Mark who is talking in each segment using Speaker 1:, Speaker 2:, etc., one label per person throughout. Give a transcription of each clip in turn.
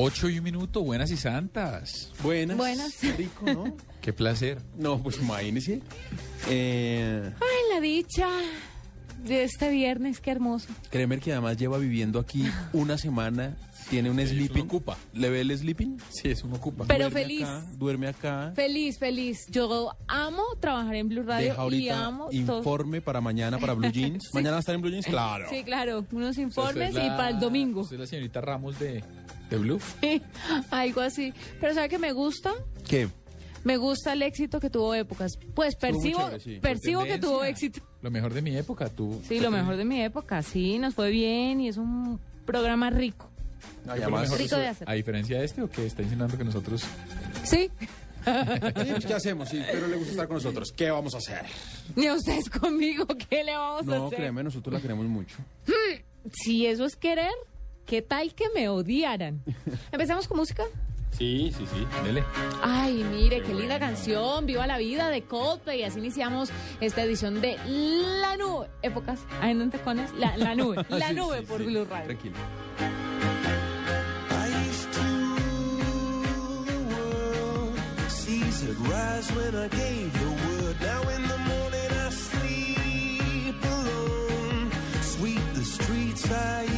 Speaker 1: Ocho y un minuto, buenas y santas.
Speaker 2: Buenas.
Speaker 3: Buenas.
Speaker 2: Qué rico, ¿no?
Speaker 1: Qué placer.
Speaker 2: No, pues imagínese. Eh,
Speaker 3: Ay, la dicha de este viernes, qué hermoso.
Speaker 2: Kremer que además lleva viviendo aquí una semana, tiene un
Speaker 1: Sí,
Speaker 2: sleeping.
Speaker 1: ocupa.
Speaker 2: ¿Le ve el sleeping?
Speaker 1: Sí, eso me ocupa.
Speaker 3: Pero
Speaker 2: Duerme
Speaker 3: feliz.
Speaker 2: acá, duerme acá.
Speaker 3: Feliz, feliz. Yo amo trabajar en Blue Radio
Speaker 2: Deja
Speaker 3: y
Speaker 2: ahorita
Speaker 3: amo todo.
Speaker 2: informe para mañana para Blue Jeans. ¿Mañana va a estar en Blue Jeans? Claro.
Speaker 3: Sí, claro, unos informes
Speaker 1: es
Speaker 3: y para el domingo.
Speaker 1: Es la señorita Ramos de, de Bluff.
Speaker 3: Algo así. Pero ¿sabe qué me gusta?
Speaker 2: ¿Qué?
Speaker 3: Me gusta el éxito que tuvo épocas. Pues percibo,
Speaker 2: chévere, sí.
Speaker 3: percibo que tuvo éxito.
Speaker 1: Lo mejor de mi época, tú.
Speaker 3: Sí, lo mejor de mi época. Sí, nos fue bien y es un programa rico.
Speaker 2: Ay,
Speaker 1: ¿Qué fue lo
Speaker 2: además,
Speaker 3: Rico de hacer.
Speaker 1: A diferencia de este, ¿o qué está insinuando que nosotros...
Speaker 3: Sí.
Speaker 2: Sí, ¿qué hacemos? Sí, pero le gusta estar con nosotros. ¿Qué vamos a hacer?
Speaker 3: Ni ustedes conmigo, ¿qué le vamos a
Speaker 2: No,
Speaker 3: hacer?
Speaker 2: créeme, nosotros la queremos mucho.
Speaker 3: Si eso es querer, ¿qué tal que me odiaran? ¿Empezamos con música?
Speaker 1: Sí, sí, sí. Dele.
Speaker 3: Ay, mire, qué linda canción, Viva la Vida de Coldplay. Y así iniciamos esta edición de La Nube. Épocas, ¿hay en tacones? La, la Nube, La
Speaker 2: Sí,
Speaker 3: Nube
Speaker 2: sí,
Speaker 3: por
Speaker 2: sí.
Speaker 3: Blue Radio.
Speaker 2: Tranquilo.
Speaker 4: I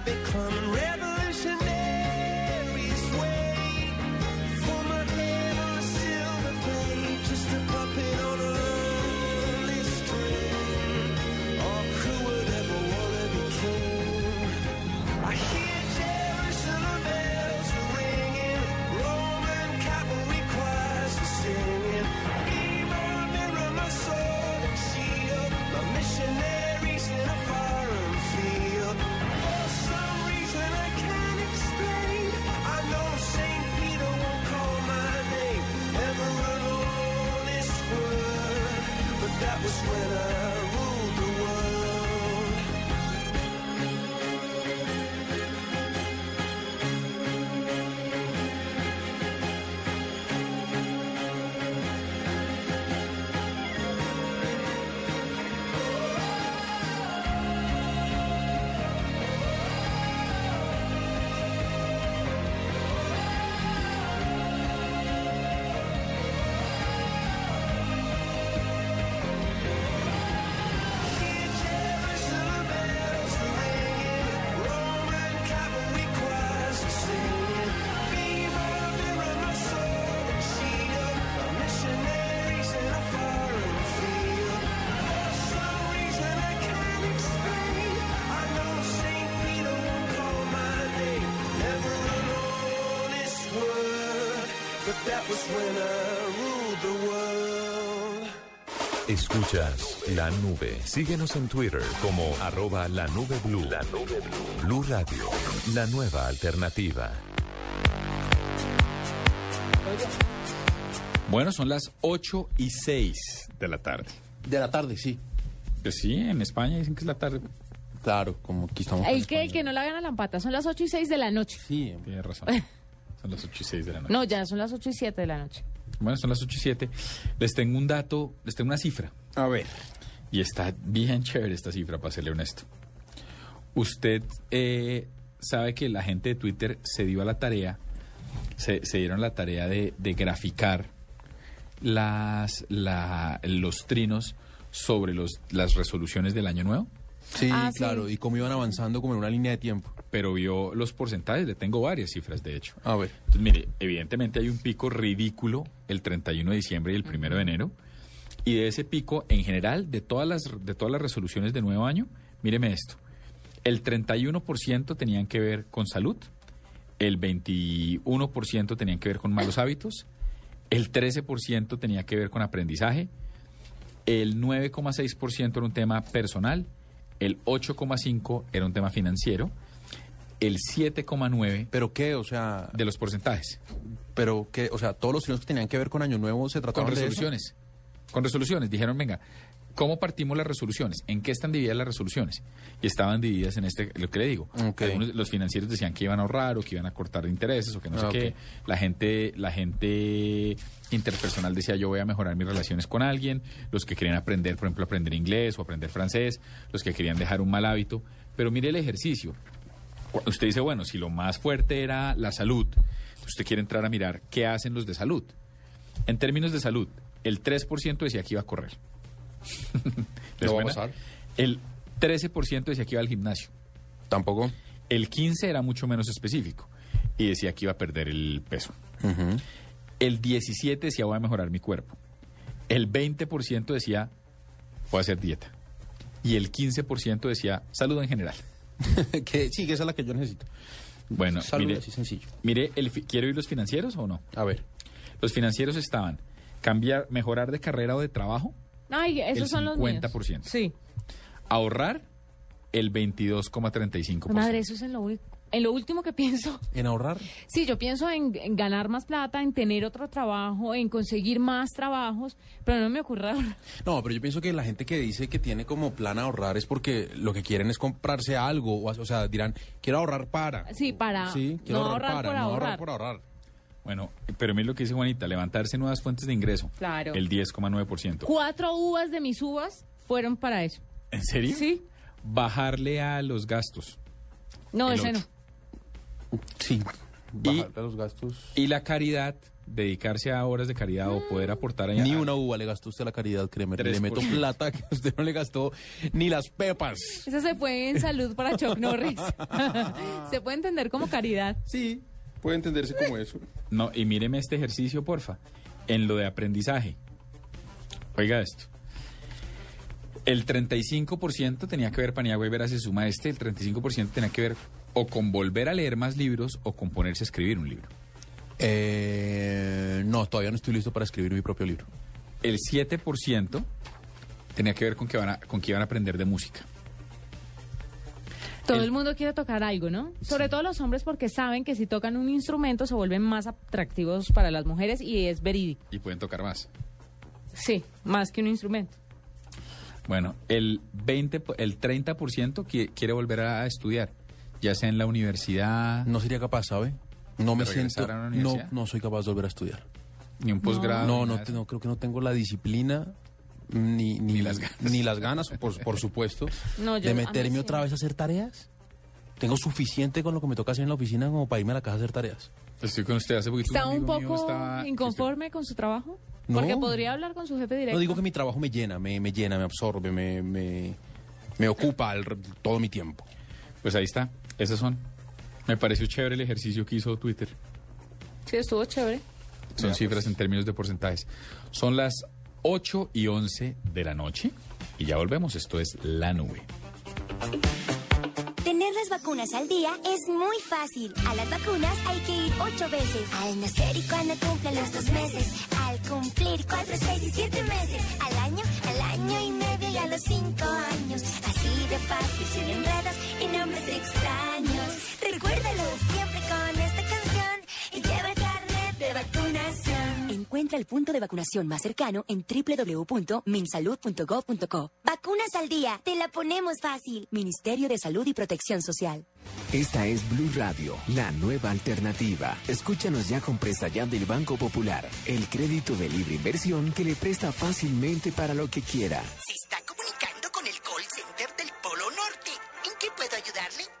Speaker 5: Escuchas la nube. Síguenos en Twitter como arroba la nube blue. La nube blue. Blue Radio, la nueva alternativa.
Speaker 1: Bueno, son las 8 y 6 de la tarde.
Speaker 2: De la tarde, sí.
Speaker 1: Pues sí, en España dicen que es la tarde.
Speaker 2: Claro, como aquí estamos.
Speaker 3: El que, el que no la vean a la empata. Son las 8 y 6 de la noche.
Speaker 2: Sí,
Speaker 1: Tienes razón. Son las 8 y 6 de la noche.
Speaker 3: No, ya son las 8 y 7 de la noche.
Speaker 1: Bueno, son las 8 y 7. Les tengo un dato, les tengo una cifra.
Speaker 2: a ver.
Speaker 1: Y está bien chévere esta cifra, para serle honesto. Usted eh, sabe que la gente de Twitter se dio a la tarea, se, se dieron la tarea de, de graficar las, la- los trinos sobre los, las resoluciones del año nuevo,
Speaker 2: Sí,
Speaker 3: Ah, sí.
Speaker 2: claro. Y cómo iban avanzando como en una línea de tiempo.
Speaker 1: Pero vio los porcentajes, le tengo varias cifras de hecho.
Speaker 2: A ver.
Speaker 1: Entonces, mire, evidentemente hay un pico ridículo el 31 de diciembre y el 1 de enero. Y de ese pico, en general, de todas las, de todas las resoluciones de nuevo año, míreme esto. El 31% tenían que ver con salud, el 21% tenían que ver con malos hábitos, el 13% tenía que ver con aprendizaje, el 9,6% era un tema personal, el 8,5% era un tema financiero, el 7,9%
Speaker 2: ¿Pero qué? O sea,
Speaker 1: de los porcentajes.
Speaker 2: pero qué? O sea, todos los trinos que tenían que ver con Año Nuevo se
Speaker 1: Con
Speaker 2: trataban de eso?
Speaker 1: resoluciones. Con resoluciones. Dijeron, venga, ¿cómo partimos las resoluciones? ¿En qué están divididas las resoluciones? Y estaban divididas en este, lo que le digo.
Speaker 2: Ok.
Speaker 1: Algunos- los financieros decían que iban a ahorrar o que iban a cortar intereses o que no sé
Speaker 2: Ah,
Speaker 1: qué. La gente, la gente interpersonal decía, yo voy a mejorar mis relaciones con alguien. Los que querían aprender, por ejemplo, aprender inglés o aprender francés. Los que querían dejar un mal hábito. Pero mire el ejercicio. Usted dice, bueno, si lo más fuerte era la salud, usted quiere entrar a mirar qué hacen los de salud. En términos de salud, el 3% decía que iba a correr. ¿Les
Speaker 2: No va a pasar.
Speaker 1: El 13% decía que iba al gimnasio.
Speaker 2: Tampoco.
Speaker 1: El 15% era mucho menos específico y decía que iba a perder el peso. El 17% decía voy a mejorar mi cuerpo. El 20% decía voy a hacer dieta. Y el 15% decía salud en general.
Speaker 2: que, sí, que esa es la que yo necesito.
Speaker 1: Bueno,
Speaker 2: Salud,
Speaker 1: mire,
Speaker 2: así sencillo.
Speaker 1: mire el fi- ¿quiere oír los financieros o no?
Speaker 2: A ver.
Speaker 1: Los financieros estaban cambiar, mejorar de carrera o de trabajo,
Speaker 3: Ay, esos
Speaker 1: El
Speaker 3: son los míos.
Speaker 1: 50%.
Speaker 3: Sí.
Speaker 1: ahorrar el 22,35%.
Speaker 3: Madre, eso es en lo, ul- en lo último que pienso.
Speaker 2: ¿En ahorrar?
Speaker 3: Sí, yo pienso en, en ganar más plata, en tener otro trabajo, en conseguir más trabajos, pero no me ocurre ahora.
Speaker 2: No, pero yo pienso que la gente que dice que tiene como plan ahorrar es porque lo que quieren es comprarse algo. O, o sea, dirán, quiero ahorrar para.
Speaker 3: Sí, para
Speaker 2: Sí, quiero
Speaker 3: no
Speaker 2: ahorrar,
Speaker 3: ahorrar
Speaker 2: para,
Speaker 3: por
Speaker 2: no
Speaker 3: ahorrar.
Speaker 2: ahorrar por ahorrar.
Speaker 1: Bueno, pero mire lo que dice Juanita, levantarse nuevas fuentes de ingreso.
Speaker 3: Claro.
Speaker 1: El 10,9%.
Speaker 3: Cuatro uvas de mis uvas fueron para eso.
Speaker 1: ¿En serio?
Speaker 3: Sí.
Speaker 1: Bajarle a los gastos.
Speaker 3: No,
Speaker 1: El
Speaker 3: ese no.
Speaker 2: Sí.
Speaker 1: Y-
Speaker 2: Bajar los gastos.
Speaker 1: Y la caridad, dedicarse a horas de caridad o poder aportar a
Speaker 2: Ni una uva le gastó usted a la caridad, créeme. Le
Speaker 1: 3%.
Speaker 2: meto plata que usted no le gastó ni las pepas.
Speaker 3: Ese se fue en salud para Chuck Norris. se puede entender como caridad.
Speaker 2: Sí, puede entenderse como eso.
Speaker 1: No, y míreme este ejercicio, porfa. En lo de aprendizaje. Oiga esto. El 35% tenía que ver, Paniagua y Vera se suma este, el 35% tenía que ver o con volver a leer más libros o con ponerse a escribir un libro.
Speaker 2: Eh, no, todavía no estoy listo para escribir mi propio libro.
Speaker 1: El 7% tenía que ver con que, van a- con que iban a aprender de música.
Speaker 3: Todo
Speaker 1: El-
Speaker 3: el mundo quiere tocar algo, ¿no? Sobre todo los hombres porque saben que si tocan un instrumento se vuelven más atractivos para las mujeres y es verídico.
Speaker 1: Y pueden tocar más.
Speaker 3: Sí, más que un instrumento.
Speaker 1: Bueno, el 20, po- el 30% qui- quiere volver a estudiar, ya sea en la universidad,
Speaker 2: No sería capaz, ¿sabe? No me
Speaker 1: ¿De regresar
Speaker 2: siento. No, no soy capaz de volver a estudiar.
Speaker 1: ni un posgrado.
Speaker 2: No, no, no, creo que no tengo la disciplina ni, ni,
Speaker 1: Ni las ganas.
Speaker 2: ni las ganas, por, por supuesto,
Speaker 3: No, yo-
Speaker 2: de meterme
Speaker 3: sí.
Speaker 2: otra vez a hacer tareas. Tengo suficiente con lo que me toca hacer en la oficina como para irme a la casa a hacer tareas.
Speaker 1: Estoy con usted hace poquito.
Speaker 3: ¿Está un poco
Speaker 1: estaba-
Speaker 3: inconforme con su trabajo?
Speaker 2: No.
Speaker 3: Porque podría hablar con su jefe directo.
Speaker 2: No digo que mi trabajo me llena, me, me llena, me absorbe, me, me, me ocupa el- todo mi tiempo.
Speaker 1: Pues ahí está, esas son. Me pareció chévere el ejercicio que hizo Twitter.
Speaker 3: Sí, estuvo chévere.
Speaker 1: Son cifras en términos de porcentajes. Son las 8 y 11 de la noche y ya volvemos. Esto es La Nube.
Speaker 6: Tener las vacunas al día es muy fácil. A las vacunas hay que ir ocho veces. Al nacer y cuando cumplen los dos meses. Al cumplir cuatro, seis y siete meses. Al año, al año y medio y a los cinco años. Así de fácil, sin enredos y nombres extraños. Recuérdalo siempre con
Speaker 7: Encuentra el punto de vacunación más cercano en www.minsalud.gov.co.
Speaker 6: Vacunas al día, te la ponemos fácil.
Speaker 7: Ministerio de Salud y Protección Social.
Speaker 8: Esta es Blue Radio, la nueva alternativa. Escúchanos ya con Presta Ya del Banco Popular, el crédito de libre inversión que le presta fácilmente para lo que quiera.
Speaker 9: Se está comunicando con el call center del Polo Norte. ¿En qué puedo ayudarle?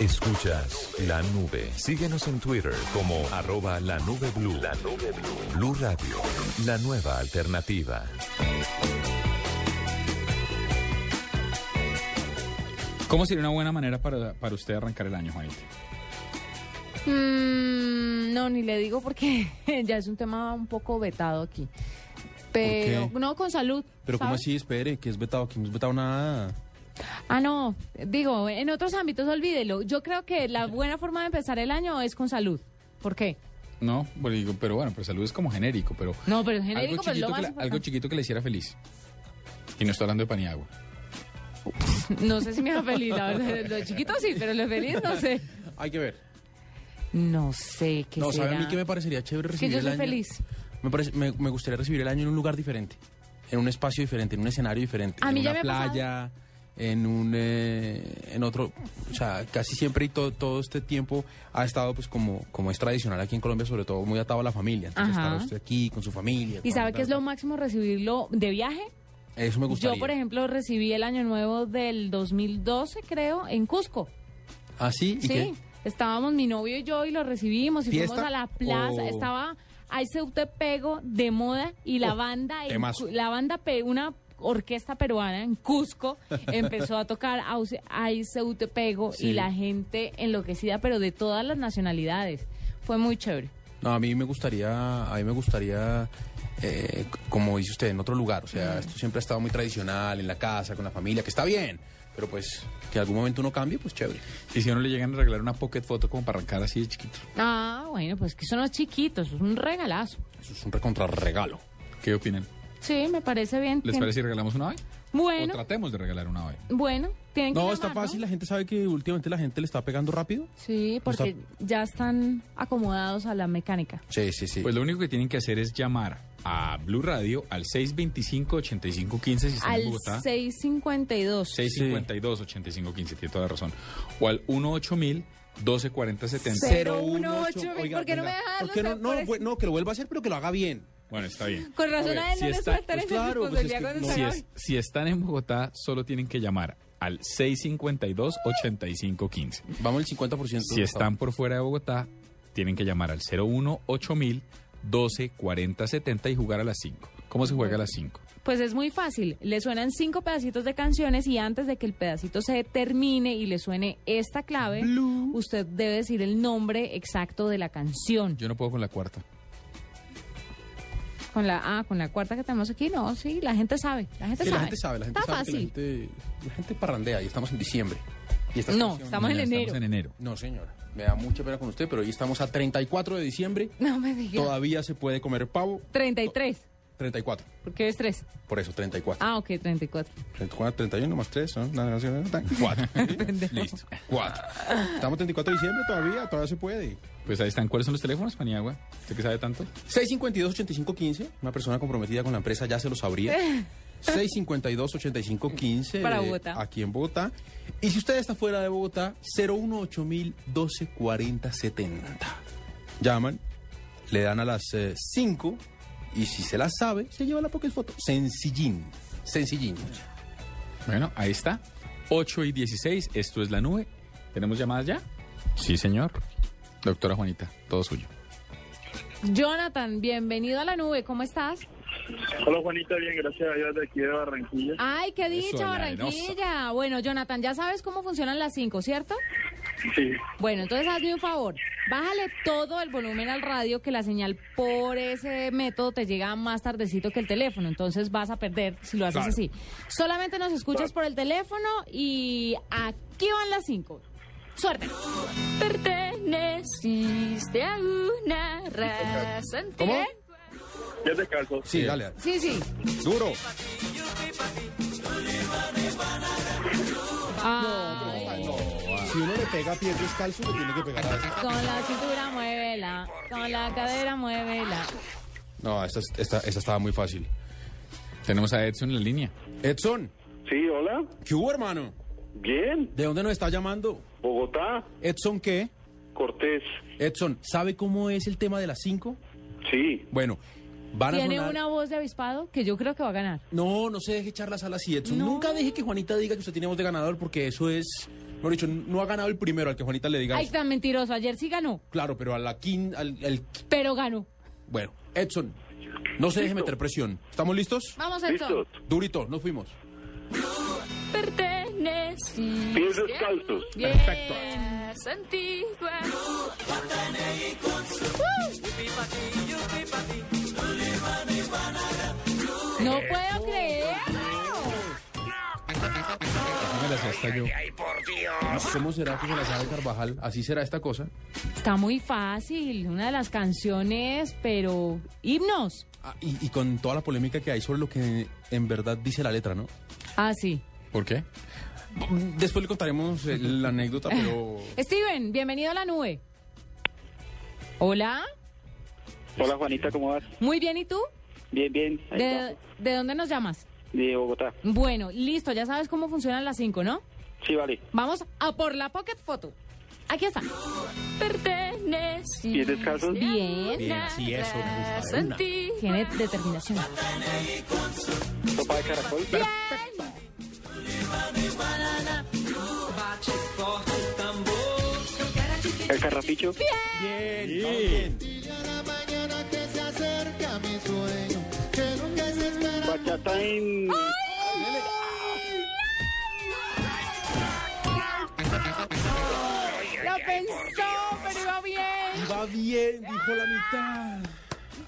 Speaker 5: Escuchas la nube. Síguenos en Twitter como arroba la nube blue. La nube blue. Blue Radio, la nueva alternativa.
Speaker 1: ¿Cómo sería una buena manera para, para usted arrancar el año, Juanita?
Speaker 3: Mm, no, ni le digo porque ya es un tema un poco vetado aquí. Pero,
Speaker 2: qué?
Speaker 3: no, con salud.
Speaker 2: Pero ¿cómo
Speaker 3: ¿sabes?
Speaker 2: así? Espere, que es vetado, que no es vetado nada.
Speaker 3: Ah, no, digo, en otros ámbitos olvídelo. Yo creo que la buena forma de empezar el año es con salud. ¿Por qué?
Speaker 1: No, pero bueno, pero salud es como genérico, pero...
Speaker 3: No, pero genérico,
Speaker 1: algo,
Speaker 3: pero
Speaker 1: chiquito
Speaker 3: lo
Speaker 1: que
Speaker 3: más
Speaker 1: la- algo chiquito que le hiciera feliz. Y no estoy hablando de pan y agua.
Speaker 3: No sé si me haga feliz, la verdad. Lo chiquito sí, pero lo feliz no sé.
Speaker 2: Hay que ver.
Speaker 3: No sé qué
Speaker 2: No,
Speaker 3: será.
Speaker 2: ¿sabe a mí que me parecería chévere
Speaker 3: Que
Speaker 2: recibir
Speaker 3: yo
Speaker 2: el
Speaker 3: soy
Speaker 2: año?
Speaker 3: feliz.
Speaker 2: Me, parece- me, me gustaría recibir el año en un lugar diferente, en un espacio diferente, en un escenario diferente,
Speaker 3: A
Speaker 2: en
Speaker 3: mí ya
Speaker 2: una
Speaker 3: me ha pasado.
Speaker 2: playa, en un eh, en otro, o sea, casi siempre y todo, todo este tiempo ha estado pues como como es tradicional aquí en Colombia, sobre todo muy atado a la familia. Entonces
Speaker 3: Ajá.
Speaker 2: estar usted aquí con su familia.
Speaker 3: ¿Y sabe qué es lo máximo recibirlo de viaje?
Speaker 2: Eso me gustaría.
Speaker 3: Yo, por ejemplo, recibí el año nuevo del 2012, creo, en Cusco.
Speaker 2: ¿Ah, sí? ¿Y
Speaker 3: Sí,
Speaker 2: qué?
Speaker 3: estábamos mi novio y yo y lo recibimos y
Speaker 2: ¿Fiesta
Speaker 3: fuimos a la plaza.
Speaker 2: o-
Speaker 3: Estaba Aiseuте Pego de moda y la
Speaker 2: Oh,
Speaker 3: banda. Cu- la banda, una orquesta peruana en Cusco empezó a tocar Aiseute Pego
Speaker 2: Sí.
Speaker 3: y la gente enloquecida, pero de todas las nacionalidades. Fue muy chévere.
Speaker 2: No, a mí me gustaría, a mí me gustaría, eh, como dice usted, en otro lugar. O sea, esto siempre ha estado muy tradicional, en la casa, con la familia, que está bien. Pero pues, que en algún momento uno cambie, pues chévere.
Speaker 1: Y si a uno le llegan a regalar una pocket foto como para arrancar así de chiquito,
Speaker 3: Ah, bueno, pues que son los chiquitos, es un regalazo.
Speaker 2: Eso es un recontra regalo.
Speaker 1: ¿qué opinan?
Speaker 3: Sí, me parece bien.
Speaker 1: ¿Les
Speaker 3: Tien-
Speaker 1: parece si regalamos una hoy? O
Speaker 3: Bueno,
Speaker 1: tratemos de regalar una hoy.
Speaker 3: bueno, tienen que
Speaker 2: No, está fácil. La gente sabe que últimamente la gente le está pegando rápido.
Speaker 3: Sí, porque ya están acomodados a la mecánica.
Speaker 2: Sí, sí, sí.
Speaker 1: Pues lo único que tienen que hacer es llamar a Blue Radio al 625-8515 si están
Speaker 3: Al
Speaker 1: en Bogotá.
Speaker 3: 652.
Speaker 1: 652-8515, tiene toda la razón. O al 18000 124070.
Speaker 3: Cero. 018,
Speaker 2: Oiga,
Speaker 3: ¿por qué no me deja
Speaker 2: ¿por qué no, no, no, que lo vuelva a hacer, pero que lo haga bien.
Speaker 1: Bueno, está bien.
Speaker 3: Con razón
Speaker 1: A ver,
Speaker 3: a él
Speaker 1: si
Speaker 3: no les
Speaker 1: está-
Speaker 3: sueltan
Speaker 2: pues claro, pues es que no.
Speaker 1: Si,
Speaker 3: acabe.
Speaker 1: es- si están en Bogotá, solo tienen que llamar al 652-8515.
Speaker 2: Vamos el 50%.
Speaker 1: Si están por fuera de Bogotá, tienen que llamar al 018000 124070 y jugar a las 5. ¿Cómo se juega a las 5?
Speaker 3: Pues es muy fácil. Le suenan cinco pedacitos de canciones y antes de que el pedacito se termine y le suene esta clave, usted debe decir el nombre exacto de la canción.
Speaker 1: Yo no puedo con la cuarta.
Speaker 3: Con la ah, con la cuarta que tenemos aquí, no, sí, la gente sabe, la gente
Speaker 2: Sí,
Speaker 3: sabe.
Speaker 2: la gente sabe, la gente
Speaker 3: Está
Speaker 2: sabe que la
Speaker 3: fácil.
Speaker 2: gente, la gente parrandea y estamos en diciembre. Y
Speaker 3: No, estamos en enero.
Speaker 1: Estamos en enero.
Speaker 2: No, señora. Me da mucha pena con usted, pero hoy estamos a 34 de diciembre.
Speaker 3: No me diga.
Speaker 2: Todavía se puede comer pavo.
Speaker 3: 33.
Speaker 2: 34.
Speaker 3: ¿Por qué es 3?
Speaker 2: Por eso, 34.
Speaker 3: Ah, ok, 34.
Speaker 2: 34, 31 más 3, ¿no? 4. Listo. 4. Estamos 34 de diciembre todavía, todavía se puede.
Speaker 1: Pues ahí están. ¿Cuáles son los teléfonos, Paniagua? ¿Usted que sabe tanto?
Speaker 2: 652-8515. Una persona comprometida con la empresa ya se lo sabría. 652-8515.
Speaker 3: Para
Speaker 2: eh,
Speaker 3: Bogotá.
Speaker 2: Aquí en Bogotá. Y si usted está fuera de Bogotá, 018 12 40 70. Llaman, le dan a las 5 y si se las sabe, se lleva la Pocket Foto. Sencillín. Sencillín.
Speaker 1: Bueno, ahí está. 8 y 16, esto es la nube. ¿Tenemos llamadas ya? Sí, señor. Doctora Juanita, todo suyo.
Speaker 3: Jonathan, bienvenido a la nube, ¿cómo estás?
Speaker 10: Hola Juanita, bien, gracias a Dios de aquí de Barranquilla.
Speaker 3: Ay, qué dicha. Barranquilla. Bueno, Jonathan, ya sabes cómo funcionan las 5, ¿cierto?
Speaker 10: Sí.
Speaker 3: Bueno, entonces hazme un favor. Bájale todo el volumen al radio que la señal por ese método te llega más tardecito que el teléfono. Entonces vas a perder si lo haces
Speaker 11: Claro.
Speaker 3: así. Solamente nos escuchas por el teléfono y aquí van las 5. Suerte.
Speaker 11: Perteneciste a una raza antigua.
Speaker 2: ¿Cómo?
Speaker 10: Ya te calzo.
Speaker 2: Sí, dale.
Speaker 3: Sí, sí.
Speaker 2: Duro. Si uno le pega a pie descalzo, le tiene que pegar a.
Speaker 3: Con la cintura muévela, con la cadera muévela.
Speaker 2: No, esta, esta, esta estaba muy fácil.
Speaker 1: Tenemos a Edson en la línea.
Speaker 2: Edson.
Speaker 10: Sí, hola.
Speaker 2: ¿Qué hubo, hermano?
Speaker 10: Bien.
Speaker 2: ¿De dónde nos está llamando?
Speaker 10: Bogotá.
Speaker 2: Edson, ¿qué?
Speaker 10: Cortés.
Speaker 2: Edson, ¿sabe cómo es el tema de las 5?
Speaker 10: Sí.
Speaker 2: Bueno, van a
Speaker 3: Tiene
Speaker 2: sonar...
Speaker 3: una voz de avispado que yo creo que va a ganar.
Speaker 2: No, no se deje echar las alas así, Edson. Nunca deje que Juanita diga que usted tiene voz de ganador porque eso es... Mejor dicho, no ha ganado el primero al que Juanita le diga
Speaker 3: Ay,
Speaker 2: eso.
Speaker 3: tan mentiroso. Ayer sí ganó,
Speaker 2: Claro, pero a la quin... Al, al-
Speaker 3: pero ganó.
Speaker 2: Bueno, Edson, no se deje meter presión. ¿Estamos listos?
Speaker 3: Vamos, Edson.
Speaker 2: Durito, nos fuimos.
Speaker 11: Perteneciste
Speaker 10: Pies descalzos.
Speaker 11: Bien.
Speaker 2: Perfecto.
Speaker 11: antigua.
Speaker 3: No puedo
Speaker 1: sé hasta yo.
Speaker 2: ¿Cómo será que se la sabe Carvajal? ¿Así será esta cosa?
Speaker 3: Está muy fácil. Una de las canciones, pero himnos.
Speaker 2: Ah, y, y con toda la polémica que hay sobre lo que en verdad dice la letra, ¿no?
Speaker 3: Ah, sí.
Speaker 1: ¿Por qué?
Speaker 2: Después le contaremos eh, la anécdota, pero...
Speaker 3: Steven, bienvenido a la nube. Hola.
Speaker 10: Hola Juanita, ¿cómo vas?
Speaker 3: Muy bien, ¿y tú?
Speaker 10: Bien, bien. Ahí
Speaker 3: ¿De,
Speaker 10: estamos.
Speaker 3: de dónde nos llamas?
Speaker 10: De Bogotá.
Speaker 3: Bueno, listo, ya sabes cómo funcionan las 5, ¿no?
Speaker 10: Sí, vale.
Speaker 3: Vamos a por la pocket photo. Aquí está.
Speaker 11: Perteneciste
Speaker 10: Pies descalzos.
Speaker 3: Bien.
Speaker 2: Bien, sí, eso me gusta. una.
Speaker 3: Tiene determinación.
Speaker 10: Sopa de caracol. El carrapicho.
Speaker 2: Bien, bien.
Speaker 10: Bachata en...
Speaker 3: Lo pensó, pero iba bien.
Speaker 2: Va bien, dijo la mitad.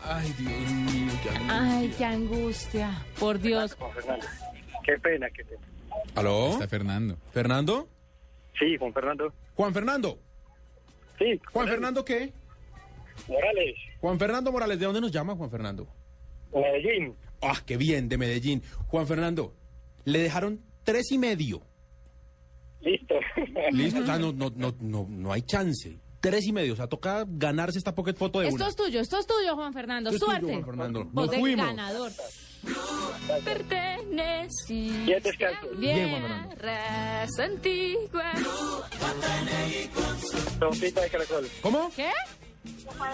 Speaker 2: Ay, Dios mío, qué angustia.
Speaker 3: Ay, qué angustia. Por Dios.
Speaker 10: Juan Fernando. Qué pena, qué pena.
Speaker 2: ¿Aló?
Speaker 1: Está Fernando.
Speaker 2: ¿Fernando?
Speaker 10: Sí, Juan Fernando.
Speaker 2: ¿Juan Fernando?
Speaker 10: Sí.
Speaker 2: ¿Juan Fernando qué?
Speaker 10: Morales.
Speaker 2: Juan Fernando Morales, ¿de dónde nos llama Juan Fernando?
Speaker 10: Medellín.
Speaker 2: Ah, qué bien, de Medellín. Juan Fernando, le dejaron tres y medio.
Speaker 10: Listo.
Speaker 2: Listo, o sea, no, no, no, no, no hay chance. Tres y medio, o sea, toca ganarse esta pocket foto de
Speaker 3: Esto
Speaker 2: una.
Speaker 3: es tuyo, esto es tuyo, Juan Fernando.
Speaker 2: Esto es tuyo,
Speaker 3: Suerte.
Speaker 2: Juan Fernando. Nos
Speaker 3: de
Speaker 2: fuimos.
Speaker 3: ganador.
Speaker 11: Perteneciste
Speaker 10: descalzos.
Speaker 2: Bien, Juan Fernando.
Speaker 11: raza antigua.
Speaker 10: Sopita de caracol.
Speaker 2: ¿Cómo?
Speaker 3: ¿Qué?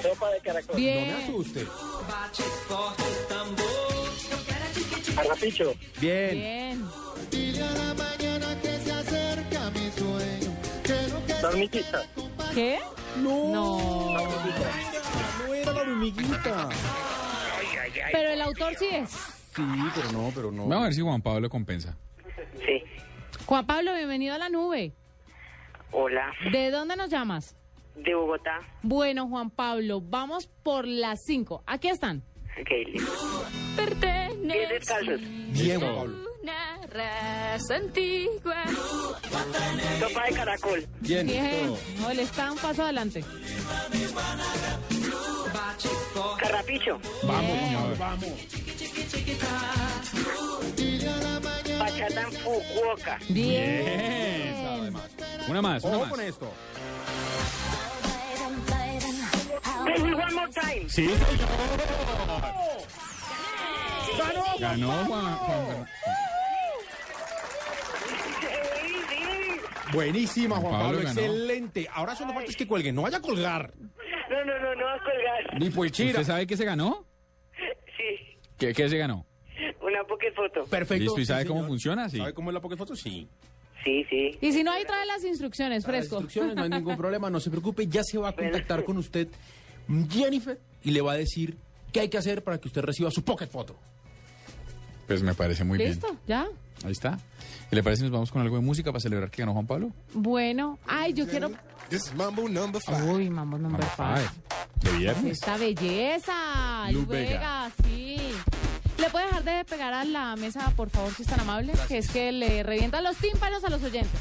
Speaker 10: Sopa de caracol.
Speaker 2: No me
Speaker 3: Bien.
Speaker 2: asuste. Bien.
Speaker 3: Bien. ¿Qué?
Speaker 2: No.
Speaker 3: No.
Speaker 2: No era la hormiguita.
Speaker 3: Pero el autor sí es.
Speaker 2: Sí, pero no, pero no.
Speaker 1: Vamos a ver si Juan Pablo compensa.
Speaker 10: Sí.
Speaker 3: Juan Pablo, bienvenido a la nube.
Speaker 12: Hola,
Speaker 3: ¿De dónde nos llamas?
Speaker 12: de Bogotá.
Speaker 3: Bueno, Juan Pablo, vamos por las 5. Aquí están.
Speaker 12: Ok, listo.
Speaker 11: Perteneciste
Speaker 12: descalzos.
Speaker 2: Bien, Pablo.
Speaker 11: una raza antigua.
Speaker 12: Sopa de caracol.
Speaker 2: Bien.
Speaker 3: Bien. No, él está un paso adelante.
Speaker 12: Carrapicho.
Speaker 2: Vamos,
Speaker 3: Bien.
Speaker 2: vamos, vamos.
Speaker 12: Bachata en Fukuoka.
Speaker 3: Bien.
Speaker 1: Una más, una
Speaker 2: Ojo
Speaker 1: más.
Speaker 2: con esto.
Speaker 12: Baby, one more time.
Speaker 1: Sí.
Speaker 2: ¡Ganó!
Speaker 1: Ganó Juan.
Speaker 2: Buenísima, Juan Pablo, excelente. Ahora solo falta es que cuelgue. No vaya a colgar.
Speaker 12: No, no, no, no vas a colgar.
Speaker 2: Ni por chira.
Speaker 1: ¿Usted sabe qué se ganó?
Speaker 12: Sí,
Speaker 1: ¿Qué, qué se ganó?
Speaker 12: una pocket foto.
Speaker 2: Perfecto.
Speaker 1: ¿Listo? ¿Y
Speaker 2: sí,
Speaker 1: sabe cómo
Speaker 2: señor.
Speaker 1: funciona? Sí.
Speaker 2: ¿Sabe cómo es la pocket foto? Sí.
Speaker 12: Sí, sí.
Speaker 3: Y si no, ahí trae las instrucciones,
Speaker 2: Para las
Speaker 3: fresco.
Speaker 2: instrucciones no hay ningún problema, no se preocupe, ya se va a contactar con usted Jennifer y le va a decir qué hay que hacer para que usted reciba su pocket photo.
Speaker 1: Pues me parece muy bien.
Speaker 3: ¿Listo? ¿Ya?
Speaker 1: Ahí está. ¿Y le parece si nos vamos con algo de música para celebrar que ganó Juan Pablo?
Speaker 3: Bueno, ay, yo quiero... Uy, mambo number five.
Speaker 1: de viernes.
Speaker 3: Esta belleza,
Speaker 1: Lu
Speaker 3: Lu
Speaker 1: Vega.
Speaker 3: Vega, sí. ¿Le puede dejar de pegar a la mesa, por favor, si es tan amable? Que es que le revientan los tímpanos a los oyentes.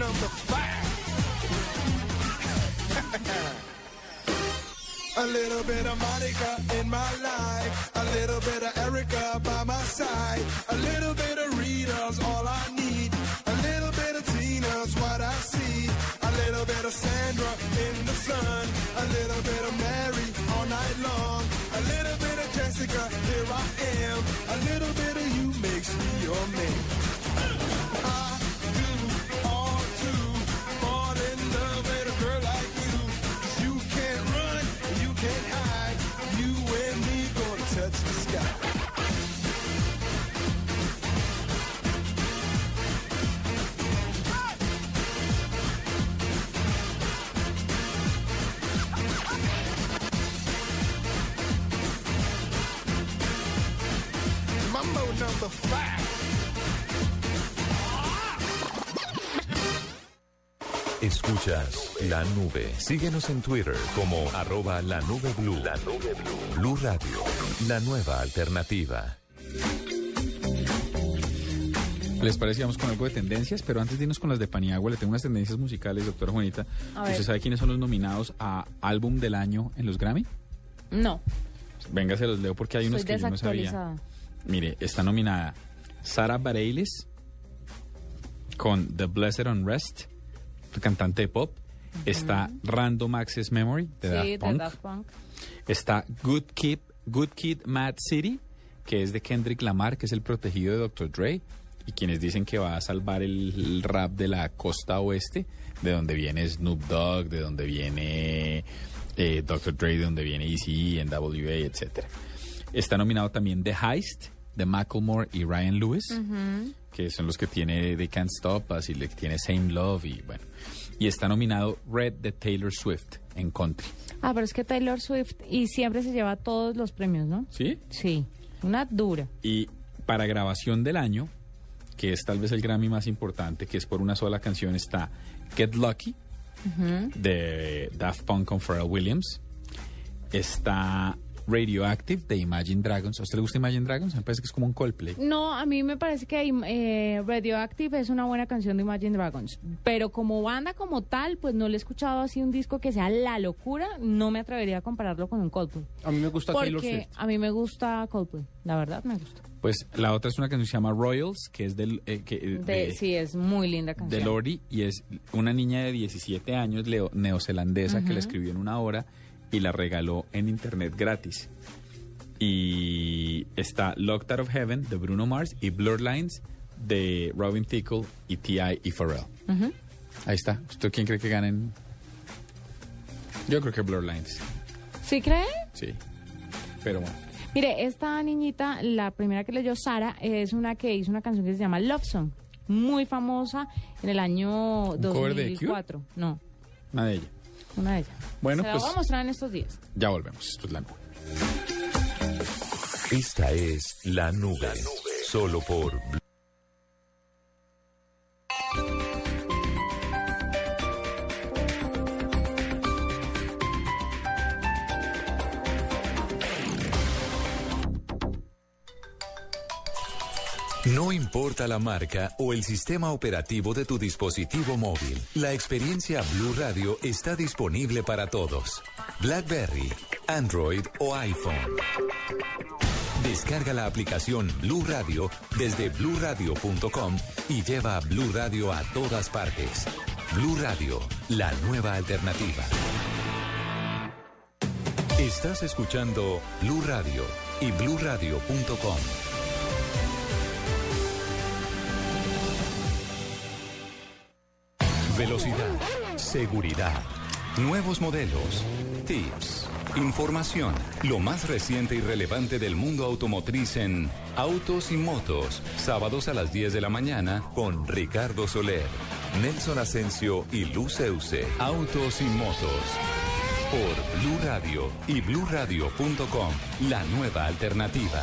Speaker 13: Number five. A little bit of Monica in my life. A little bit of Erica by my side. A little
Speaker 5: la nube. Síguenos en Twitter como arroba la nube blue. La nube blue. Blue Radio. La nueva alternativa.
Speaker 1: ¿Les parece? Vamos con algo de tendencias, pero antes de irnos con las de Paniagua, le tengo unas tendencias musicales, doctora Juanita. ¿Usted sabe quiénes son los nominados a Álbum del Año en los Grammy?
Speaker 3: No,
Speaker 1: Venga, se los leo porque hay unos que yo no sabía. Mire, está nominada Sarah Bareilles con The Blessed Unrest, cantante de pop. Está Random Access Memory de
Speaker 3: Sí,
Speaker 1: Daft
Speaker 3: de
Speaker 1: Punk.
Speaker 3: Daft Punk.
Speaker 1: Está Good Kid, Good Kid Mad City, que es de Kendrick Lamar, que es el protegido de Dr. Dre, y quienes dicen que va a salvar el, el rap de la costa oeste, de donde viene Snoop Dogg, de donde viene eh, Dr. Dre, de donde viene ECE, NWA, etc. Está nominado también The Heist, de Macklemore y Ryan Lewis que son los que tiene They Can't Stop Us y le que tiene Same Love y bueno. Y está nominado Red de Taylor Swift en country.
Speaker 3: Ah, pero es que Taylor Swift y siempre se lleva todos los premios, ¿no?
Speaker 1: ¿Sí?
Speaker 3: Sí, una dura.
Speaker 1: Y para grabación del año que es tal vez el Grammy más importante, que es por una sola canción, está Get Lucky de Daft Punk con Pharrell Williams. Está Radioactive de Imagine Dragons. ¿A usted le gusta Imagine Dragons? Me parece que es como un Coldplay.
Speaker 3: No, a mí me parece que eh, Radioactive es una buena canción de Imagine Dragons, pero como banda como tal, pues no le he escuchado así un disco que sea la locura, no me atrevería a compararlo con un Coldplay.
Speaker 2: A mí me gusta Taylor
Speaker 3: Porque
Speaker 2: Swift.
Speaker 3: a mí me gusta Coldplay, la verdad me gusta.
Speaker 1: Pues la otra es una canción que se llama Royals, que es del, eh, que, eh,
Speaker 3: De-
Speaker 1: de,
Speaker 3: sí, es muy linda canción.
Speaker 1: de Lordi y es una niña de 17 años leo- neozelandesa que la escribió en una hora y la regaló en internet gratis. Y está Locked Out of Heaven de Bruno Mars y Blurred Lines de Robin Thicke y T.I. y Pharrell. Ahí está. ¿Usted quién cree que ganen? Yo creo que Blurred Lines.
Speaker 3: ¿Sí cree?
Speaker 1: Sí. Pero bueno.
Speaker 3: Mire, esta niñita, la primera que leyó Sara, es una que hizo una canción que se llama Love Song, muy famosa en el año
Speaker 1: ¿Un cover de?
Speaker 3: 2004. No,
Speaker 1: Una de ellas.
Speaker 3: Una de ellas.
Speaker 1: Bueno,
Speaker 3: Se la
Speaker 1: pues
Speaker 3: voy a mostrar en estos días.
Speaker 1: ya volvemos. Esto es la nube.
Speaker 5: Esta es La Nube. Solo por No importa la marca o el sistema operativo de tu dispositivo móvil, la experiencia Blue Radio está disponible para todos. BlackBerry, Android o iPhone. Descarga la aplicación Blue Radio desde bluradio.com y lleva Blue Radio a todas partes. Blue Radio, la nueva alternativa. Estás escuchando Blue Radio y bluradio.com. Velocidad, seguridad, nuevos modelos, tips, información, lo más reciente y relevante del mundo automotriz en Autos y Motos, sábados a las 10 de la mañana con Ricardo Soler, Nelson Asensio y Luceuse. Autos y Motos por Blue Radio y bluradio.com, la nueva alternativa.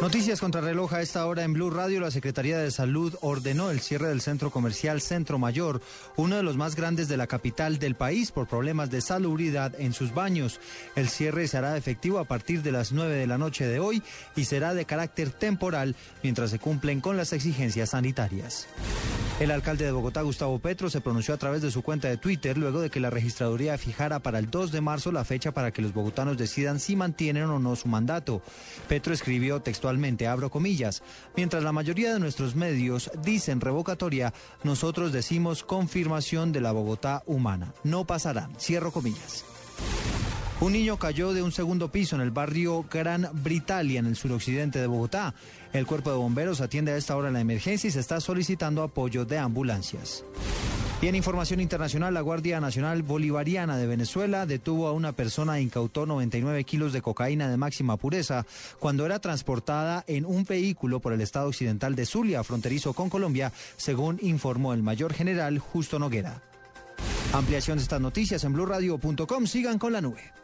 Speaker 14: Noticias contra reloj a esta hora en Blue Radio. La Secretaría de Salud ordenó el cierre del centro comercial Centro Mayor, uno de los más grandes de la capital del país por problemas de salubridad en sus baños. El cierre se hará efectivo a partir de las 9 de la noche de hoy y será de carácter temporal mientras se cumplen con las exigencias sanitarias. El alcalde de Bogotá, Gustavo Petro, se pronunció a través de su cuenta de Twitter luego de que la registraduría fijara para el 2 de marzo la fecha para que los bogotanos decidan si mantienen o no su mandato. Petro escribió textualmente, abro comillas, mientras la mayoría de nuestros medios dicen revocatoria, nosotros decimos confirmación de la Bogotá humana. No pasará, cierro comillas. Un niño cayó de un segundo piso en el barrio Gran Britalia, en el suroccidente de Bogotá. El cuerpo de bomberos atiende a esta hora la emergencia y se está solicitando apoyo de ambulancias. Y en información internacional, la Guardia Nacional Bolivariana de Venezuela detuvo a una persona e incautó 99 kilos de cocaína de máxima pureza cuando era transportada en un vehículo por el estado occidental de Zulia, fronterizo con Colombia, según informó el mayor general Justo Noguera. Ampliación de estas noticias en blurradio.com. Sigan con la nube.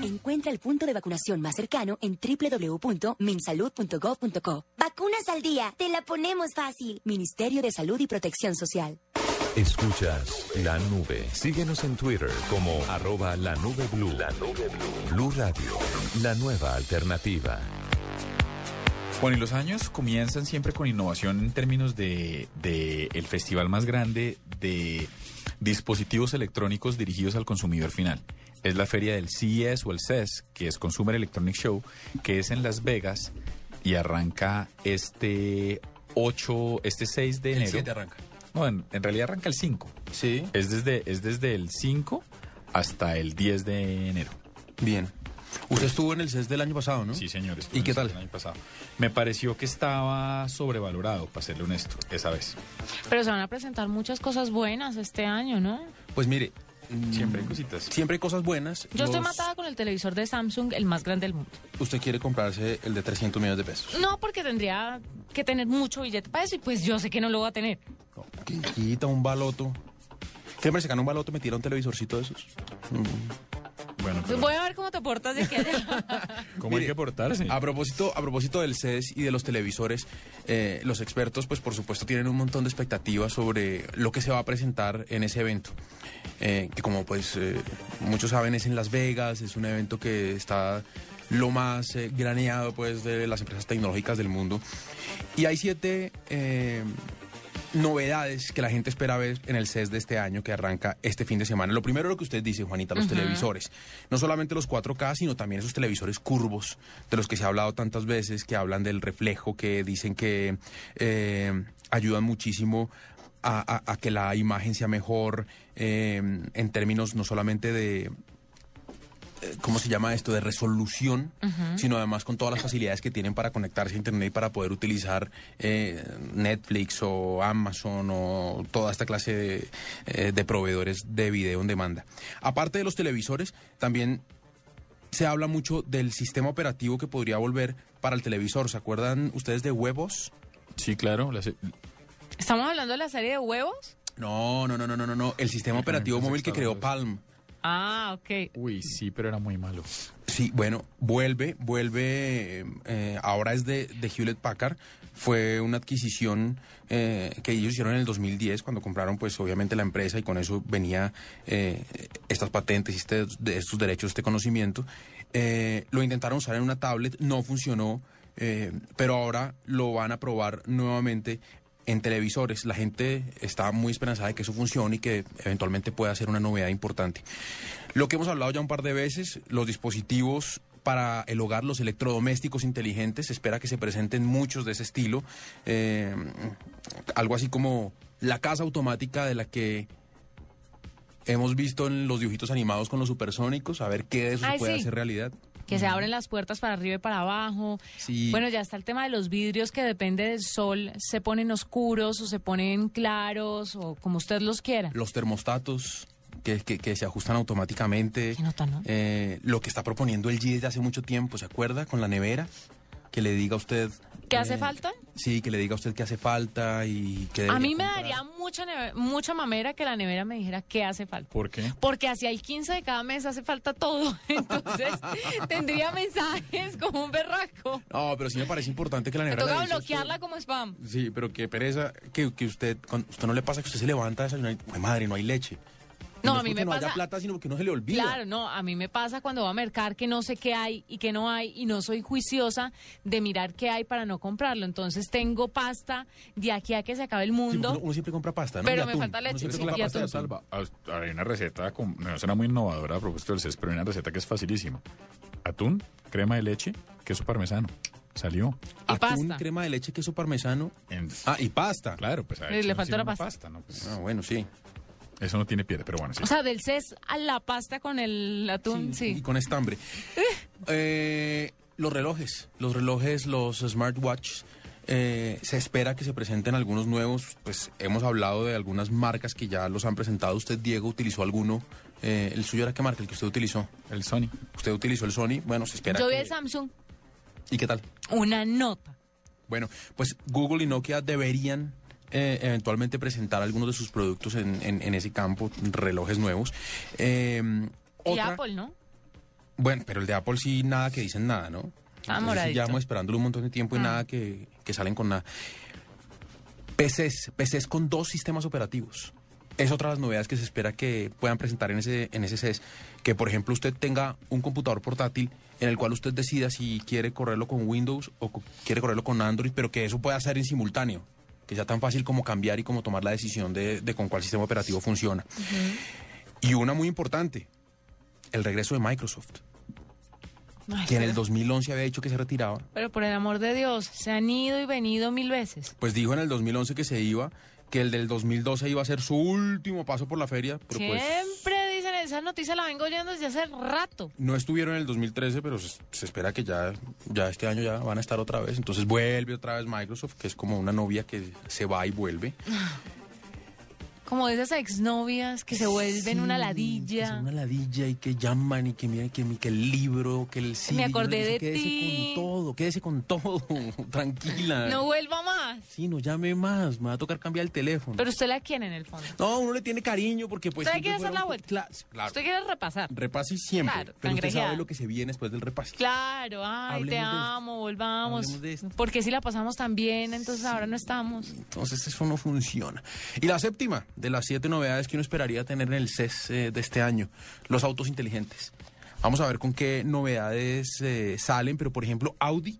Speaker 7: Encuentra el punto de vacunación más cercano en www.minsalud.gov.co.
Speaker 6: Vacunas al día, te la ponemos fácil.
Speaker 7: Ministerio de Salud y Protección Social.
Speaker 5: Escuchas La Nube. Síguenos en Twitter como arroba la nube blue. La nube blue. Blue Radio, la nueva alternativa.
Speaker 1: Bueno, y los años comienzan siempre con innovación en términos de, de el festival más grande de dispositivos electrónicos dirigidos al consumidor final. Es la feria del CES o el CES, que es Consumer Electronic Show, que es en Las Vegas y arranca este 8, este 6 de
Speaker 2: El
Speaker 1: enero.
Speaker 2: 7 arranca.
Speaker 1: No, en, en realidad arranca el 5.
Speaker 2: Sí.
Speaker 1: Es desde, es desde el 5 hasta el 10 de enero.
Speaker 2: Bien. Usted estuvo en el CES del año pasado, ¿no?
Speaker 1: Sí, señor.
Speaker 2: ¿Y
Speaker 1: en
Speaker 2: qué
Speaker 1: el
Speaker 2: tal?
Speaker 1: el año pasado. Me pareció que estaba sobrevalorado, para serle honesto, esa vez.
Speaker 3: Pero se van a presentar muchas cosas buenas este año, ¿no?
Speaker 2: Pues mire. mm,
Speaker 1: Siempre hay cositas.
Speaker 2: Siempre hay cosas buenas.
Speaker 3: Yo estoy matada con el televisor de Samsung, el más grande del mundo.
Speaker 2: Usted quiere comprarse el de 300 millones de pesos.
Speaker 3: No, porque tendría que tener mucho billete para eso y pues yo sé que no lo voy a tener.
Speaker 2: Quita un baloto. ¿Qué hombre se gana un baloto me tira un televisorcito de esos? Mm.
Speaker 1: Bueno,
Speaker 3: Pues voy a ver cómo te portas de aquí a allá.
Speaker 1: ¿cómo hay que portarse?
Speaker 2: A propósito, a propósito del CES y de los televisores, eh, los expertos, pues por supuesto, tienen un montón de expectativas sobre lo que se va a presentar en ese evento. Eh, que como pues eh, muchos saben es en Las Vegas, es un evento que está lo más eh, graneado pues de las empresas tecnológicas del mundo. Y hay siete eh, novedades que la gente espera ver en el CES de este año que arranca este fin de semana. Lo primero lo que usted dice, Juanita, los televisores. No solamente los 4K, sino también esos televisores curvos de los que se ha hablado tantas veces, que hablan del reflejo, que dicen que eh, ayudan muchísimo a, a- a que la imagen sea mejor eh, en términos no solamente de... eh, ¿Cómo se llama esto? De resolución, sino además con todas las facilidades que tienen para conectarse a Internet y para poder utilizar eh, Netflix o Amazon o toda esta clase de, eh, de proveedores de video en demanda. Aparte de los televisores, también se habla mucho del sistema operativo que podría volver para el televisor. ¿Se acuerdan ustedes de huevos?
Speaker 1: Sí, claro.
Speaker 3: ¿Estamos hablando de la serie de huevos?
Speaker 2: No, no, no, no, no, no, no. El sistema operativo
Speaker 1: pensé
Speaker 2: móvil
Speaker 1: que
Speaker 2: que creó Palm.
Speaker 3: Ah, ok.
Speaker 1: Uy, sí, pero era muy malo.
Speaker 2: Sí, bueno, vuelve, vuelve, eh, ahora es de, de Hewlett Packard. Fue una adquisición eh, que ellos hicieron en el 2010 cuando compraron, pues obviamente la empresa y con eso venía eh, estas patentes y este- de estos derechos, este conocimiento. Eh, lo intentaron usar en una tablet, no funcionó, eh, pero ahora lo van a probar nuevamente en televisores. La gente está muy esperanzada de que eso funcione y que eventualmente pueda ser una novedad importante. Lo que hemos hablado ya un par de veces, los dispositivos para el hogar, los electrodomésticos inteligentes, se espera que se presenten muchos de ese estilo. Eh, algo así como la casa automática de la que hemos visto en los dibujitos animados con los supersónicos, a ver qué de eso
Speaker 3: Ay,
Speaker 2: se puede
Speaker 3: sí.
Speaker 2: hacer realidad.
Speaker 3: Que se abren las puertas para arriba y para abajo.
Speaker 2: Sí.
Speaker 3: Bueno, ya está el tema de los vidrios que depende del sol, se ponen oscuros o se ponen claros o como usted los quiera.
Speaker 2: Los termostatos que, que- que se ajustan automáticamente. Eh, lo que está proponiendo el G desde hace mucho tiempo, ¿se acuerda? Con la nevera. Que le diga a usted...
Speaker 3: ¿Qué hace
Speaker 2: eh,
Speaker 3: falta?
Speaker 2: Sí, que le diga a usted qué hace falta y que
Speaker 3: A mí me
Speaker 2: comprar.
Speaker 3: daría mucha, mucha mamera que la nevera me dijera qué hace falta.
Speaker 1: ¿Por qué?
Speaker 3: Porque hacia el 15 de cada mes hace falta todo. Entonces tendría mensajes como un berraco.
Speaker 2: No, pero sí me parece importante que la
Speaker 3: Me
Speaker 2: nevera... le
Speaker 3: toca bloquearla como spam.
Speaker 2: Sí, pero qué pereza que, que usted... Con, usted no le pasa que usted se levanta a desayunar y... "Jue madre, no hay leche.
Speaker 3: No,
Speaker 2: es
Speaker 3: a mí me
Speaker 2: no haya plata, sino porque no se le olvida.
Speaker 3: Claro, no, a mí me pasa cuando voy a mercar que no sé qué hay y que no hay y no soy juiciosa de mirar qué hay para no comprarlo. Entonces tengo pasta de aquí a que se acabe el mundo.
Speaker 2: uno, uno siempre compra pasta, ¿no?
Speaker 3: Pero me falta
Speaker 2: Uno
Speaker 3: leche,
Speaker 2: siempre
Speaker 3: sí,
Speaker 2: compra
Speaker 3: y
Speaker 2: pasta
Speaker 3: atún.
Speaker 1: Ah, Hay una receta, con, no será muy innovadora a propósito del CES, pero hay una receta que es facilísima. Atún, crema de leche, queso parmesano. Salió.
Speaker 2: Atún, crema de leche, queso parmesano. Ah, y pasta.
Speaker 1: Claro, pues a
Speaker 3: Le-
Speaker 1: eso
Speaker 3: le
Speaker 1: no
Speaker 3: faltó
Speaker 1: sirve
Speaker 3: la pasta.
Speaker 1: ¿no? Pues,
Speaker 2: Ah, bueno, sí.
Speaker 1: Eso no tiene piedra, pero bueno, sí.
Speaker 3: O sea, del CES a la pasta con el atún, sí.
Speaker 2: Y con estambre. Eh, los relojes, los relojes, los smartwatches. eh, se espera que se presenten algunos nuevos. Pues hemos hablado de algunas marcas que ya los han presentado. Usted, Diego, utilizó alguno. Eh, ¿El suyo era qué marca? El que usted utilizó.
Speaker 1: El Sony.
Speaker 2: Usted utilizó el Sony. Bueno, se espera.
Speaker 3: Yo vi
Speaker 2: que-
Speaker 3: el Samsung,
Speaker 2: ¿Y qué tal?
Speaker 3: una nota.
Speaker 2: Bueno, pues Google y Nokia deberían eh, eventualmente presentar algunos de sus productos en, en- en ese campo, relojes nuevos. Eh,
Speaker 3: Y
Speaker 2: otra-
Speaker 3: Apple, ¿no?
Speaker 2: Bueno, pero el de Apple sí nada que dicen nada, ¿no?
Speaker 3: Ah,
Speaker 2: Entonces, esperándolo un montón de tiempo y
Speaker 3: Ah.
Speaker 2: nada que, que salen con nada. PCs, PCs con dos sistemas operativos. Es otra de las novedades que se espera que puedan presentar en ese, en ese CES. Que, por ejemplo, usted tenga un computador portátil en el cual usted decida si quiere correrlo con Windows o co- quiere correrlo con Android, pero que eso pueda hacer en simultáneo. Sea tan fácil como cambiar y como tomar la decisión de, de con cuál sistema operativo funciona. Y una muy importante, el regreso de Microsoft
Speaker 3: Ay,
Speaker 2: que en el
Speaker 3: pero-
Speaker 2: 2011 había dicho que se retiraba,
Speaker 3: Pero por el amor de Dios, se han ido y venido mil veces.
Speaker 2: pues dijo en el 2011 que se iba, que el del 2012 iba a ser su último paso por la feria, pero pues
Speaker 3: Siempre esa noticia la vengo oyendo desde hace rato.
Speaker 2: No estuvieron en el 2013, pero se, se espera que ya, ya este año ya van a estar otra vez. Entonces vuelve otra vez Microsoft, que es como una novia que se va y vuelve.
Speaker 3: Como de esas exnovias que se vuelven una
Speaker 2: Sí,
Speaker 3: ladilla.
Speaker 2: que son una ladilla y que llaman y que miren que, que el libro, que el sí.
Speaker 3: acordé de
Speaker 2: quédese
Speaker 3: ti".
Speaker 2: con todo, quédese con todo, tranquila.
Speaker 3: No vuelva más.
Speaker 2: Sí, no llame más, me va a tocar cambiar el teléfono.
Speaker 3: Pero usted la quiere en el fondo.
Speaker 2: No, uno le tiene cariño porque pues...
Speaker 3: usted quiere hacer la vuelta.
Speaker 2: Cla- claro,
Speaker 3: Usted quiere repasar.
Speaker 2: repase siempre,
Speaker 3: Claro,
Speaker 2: pero usted sabe lo que se viene después del repase.
Speaker 3: Claro, ay,
Speaker 2: Hablemos
Speaker 3: te amo, volvamos.
Speaker 2: De esto.
Speaker 3: Porque si la pasamos tan bien, entonces ahora no estamos.
Speaker 2: Entonces eso no funciona. Y la séptima de las siete novedades que uno esperaría tener en el CES eh, de este año, los autos inteligentes. Vamos a ver con qué novedades eh, salen, pero por ejemplo Audi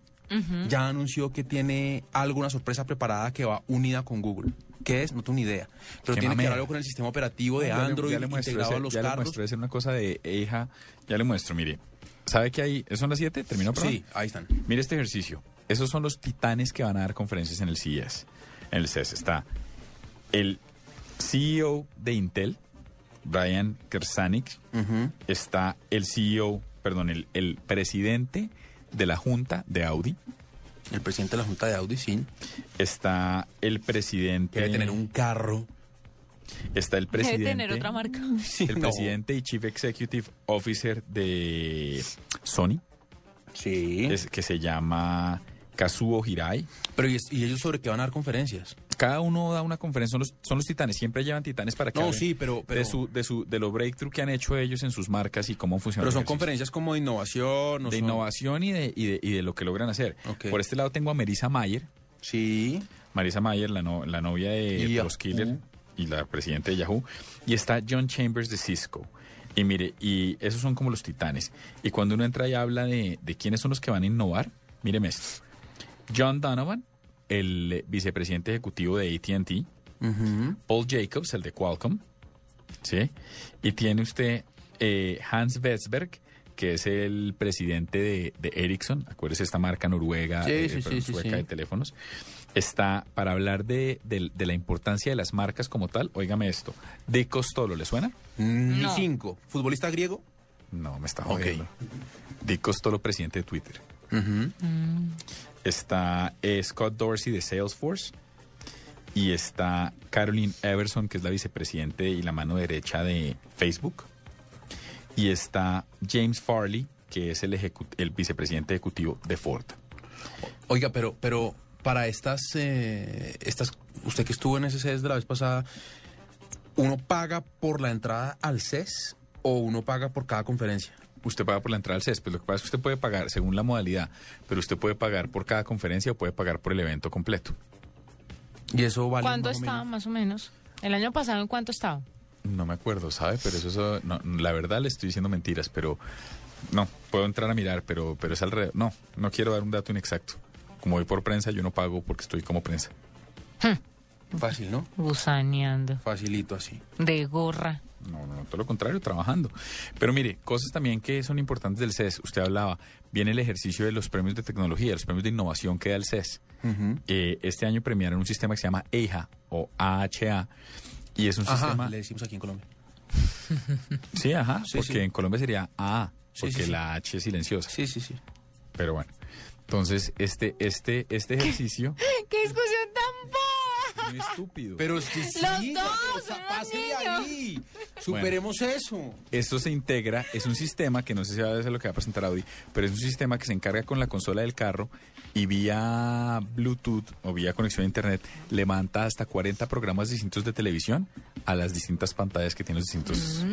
Speaker 2: ya anunció que tiene alguna sorpresa preparada que va unida con Google. ¿Qué es? No tengo ni idea. Pero tiene que ver algo con el sistema operativo de
Speaker 1: Ya le-
Speaker 2: Android
Speaker 1: ya le muestro
Speaker 2: integrado
Speaker 1: ese-
Speaker 2: a los
Speaker 1: ya le
Speaker 2: carros.
Speaker 1: muestro, es una cosa de hija. Ya le muestro, mire. ¿Sabe que hay? ¿Son las 7? ¿Terminó, perdón?
Speaker 2: Sí, ahí están.
Speaker 1: Mire este ejercicio. Esos son los titanes que van a dar conferencias en el CES. En el CES está el CEO de Intel, Brian Kersanik. Está el CEO, perdón, el, el presidente de la Junta de Audi.
Speaker 2: El presidente de la Junta de Audi, sí.
Speaker 1: Está el presidente...
Speaker 2: Debe tener un carro.
Speaker 1: Está el
Speaker 3: Debe
Speaker 1: presidente...
Speaker 3: tener otra marca.
Speaker 1: el
Speaker 2: no.
Speaker 1: presidente y Chief Executive Officer de Sony.
Speaker 2: Sí.
Speaker 1: Es, que se llama Kazuo Hirai.
Speaker 2: Pero ¿y, es- y ellos sobre qué van a dar conferencias?
Speaker 1: Cada uno da una conferencia, son los, son los titanes, siempre llevan titanes para que
Speaker 2: No, sí, pero- pero-
Speaker 1: de su, de su, de los breakthrough que han hecho ellos en sus marcas y cómo funciona.
Speaker 2: Pero son conferencias como de innovación. ¿no
Speaker 1: de
Speaker 2: son?
Speaker 1: innovación y de, y, de, y de lo que logran hacer. Por este lado tengo a Marisa Mayer.
Speaker 2: Sí.
Speaker 1: Marisa Mayer, la, no- la novia de los Killer y la presidenta de Yahoo. Y está John Chambers de Cisco. Y mire, y esos son como los titanes. Y cuando uno entra y habla de, de quiénes son los que van a innovar, míreme esto. John Donovan, el vicepresidente ejecutivo de ATT. Paul Jacobs, el de Qualcomm. ¿Sí? Y tiene usted eh, Hans Westberg, que es el presidente de, de Ericsson. Acuérdese esta marca noruega,
Speaker 2: Sí,
Speaker 1: eh,
Speaker 2: sí,
Speaker 1: perdón,
Speaker 2: sí, sí,
Speaker 1: sueca
Speaker 2: sí.
Speaker 1: de teléfonos. Está para hablar de, de- de la importancia de las marcas como tal. Óigame esto. De Costolo, ¿le suena?
Speaker 2: Ni
Speaker 3: No.
Speaker 2: cinco. ¿Futbolista griego?
Speaker 1: No, me está jodiendo. Di Costolo, presidente de Twitter. Está eh, Scott Dorsey de Salesforce. Y está Caroline Everson, que es la vicepresidente y la mano derecha de Facebook. Y está James Farley, que es el, vicepresidente ejecutivo de Ford.
Speaker 2: Oiga, pero, pero para estas, eh, estas, usted que estuvo en ese CES de la vez pasada, ¿uno paga por la entrada al CES o uno paga por cada conferencia?
Speaker 1: Usted paga por la entrada al CES, pues lo que pasa es que usted puede pagar según la modalidad, pero usted puede pagar por cada conferencia o puede pagar por el evento completo.
Speaker 2: Y eso vale
Speaker 3: ¿Cuánto
Speaker 2: más o
Speaker 3: estaba,
Speaker 2: menos?
Speaker 3: más o menos? El año pasado, ¿en cuánto estaba?
Speaker 1: No me acuerdo, ¿sabe? Pero eso, eso- no, la verdad le estoy diciendo mentiras, pero no, puedo entrar a mirar, pero, pero es alrededor. No, no quiero dar un dato inexacto. Como voy por prensa, yo no pago porque estoy como prensa.
Speaker 2: Fácil, ¿no?
Speaker 3: Gusaneando.
Speaker 2: Facilito así.
Speaker 3: De gorra.
Speaker 1: No, no, todo lo contrario, trabajando. Pero mire, cosas también que son importantes del CES. Usted hablaba, viene el ejercicio de los premios de tecnología, los premios de innovación que da el CES. Eh, este año premiaron un sistema que se llama EIHA o AHA. Y es un
Speaker 2: Ajá,
Speaker 1: sistema...
Speaker 2: le decimos aquí en Colombia.
Speaker 1: Sí, ajá,
Speaker 2: Sí,
Speaker 1: porque
Speaker 2: sí.
Speaker 1: en Colombia sería AA, porque
Speaker 2: sí, sí.
Speaker 1: la H es silenciosa.
Speaker 2: Sí, sí, sí.
Speaker 1: Pero bueno, entonces este, este, este ejercicio...
Speaker 3: ¡Qué discusión tan boba!
Speaker 1: Muy estúpido.
Speaker 2: Pero es que
Speaker 3: Los
Speaker 2: sí,
Speaker 3: dos, unos
Speaker 2: pásele
Speaker 3: niños.
Speaker 2: ahí. Superemos eso.
Speaker 1: Esto se integra, es un sistema que no sé si va a ser lo que va a presentar Audi, pero es un sistema que se encarga con la consola del carro y vía Bluetooth o vía conexión a internet levanta hasta 40 programas distintos de televisión a las distintas pantallas que tienen los distintos.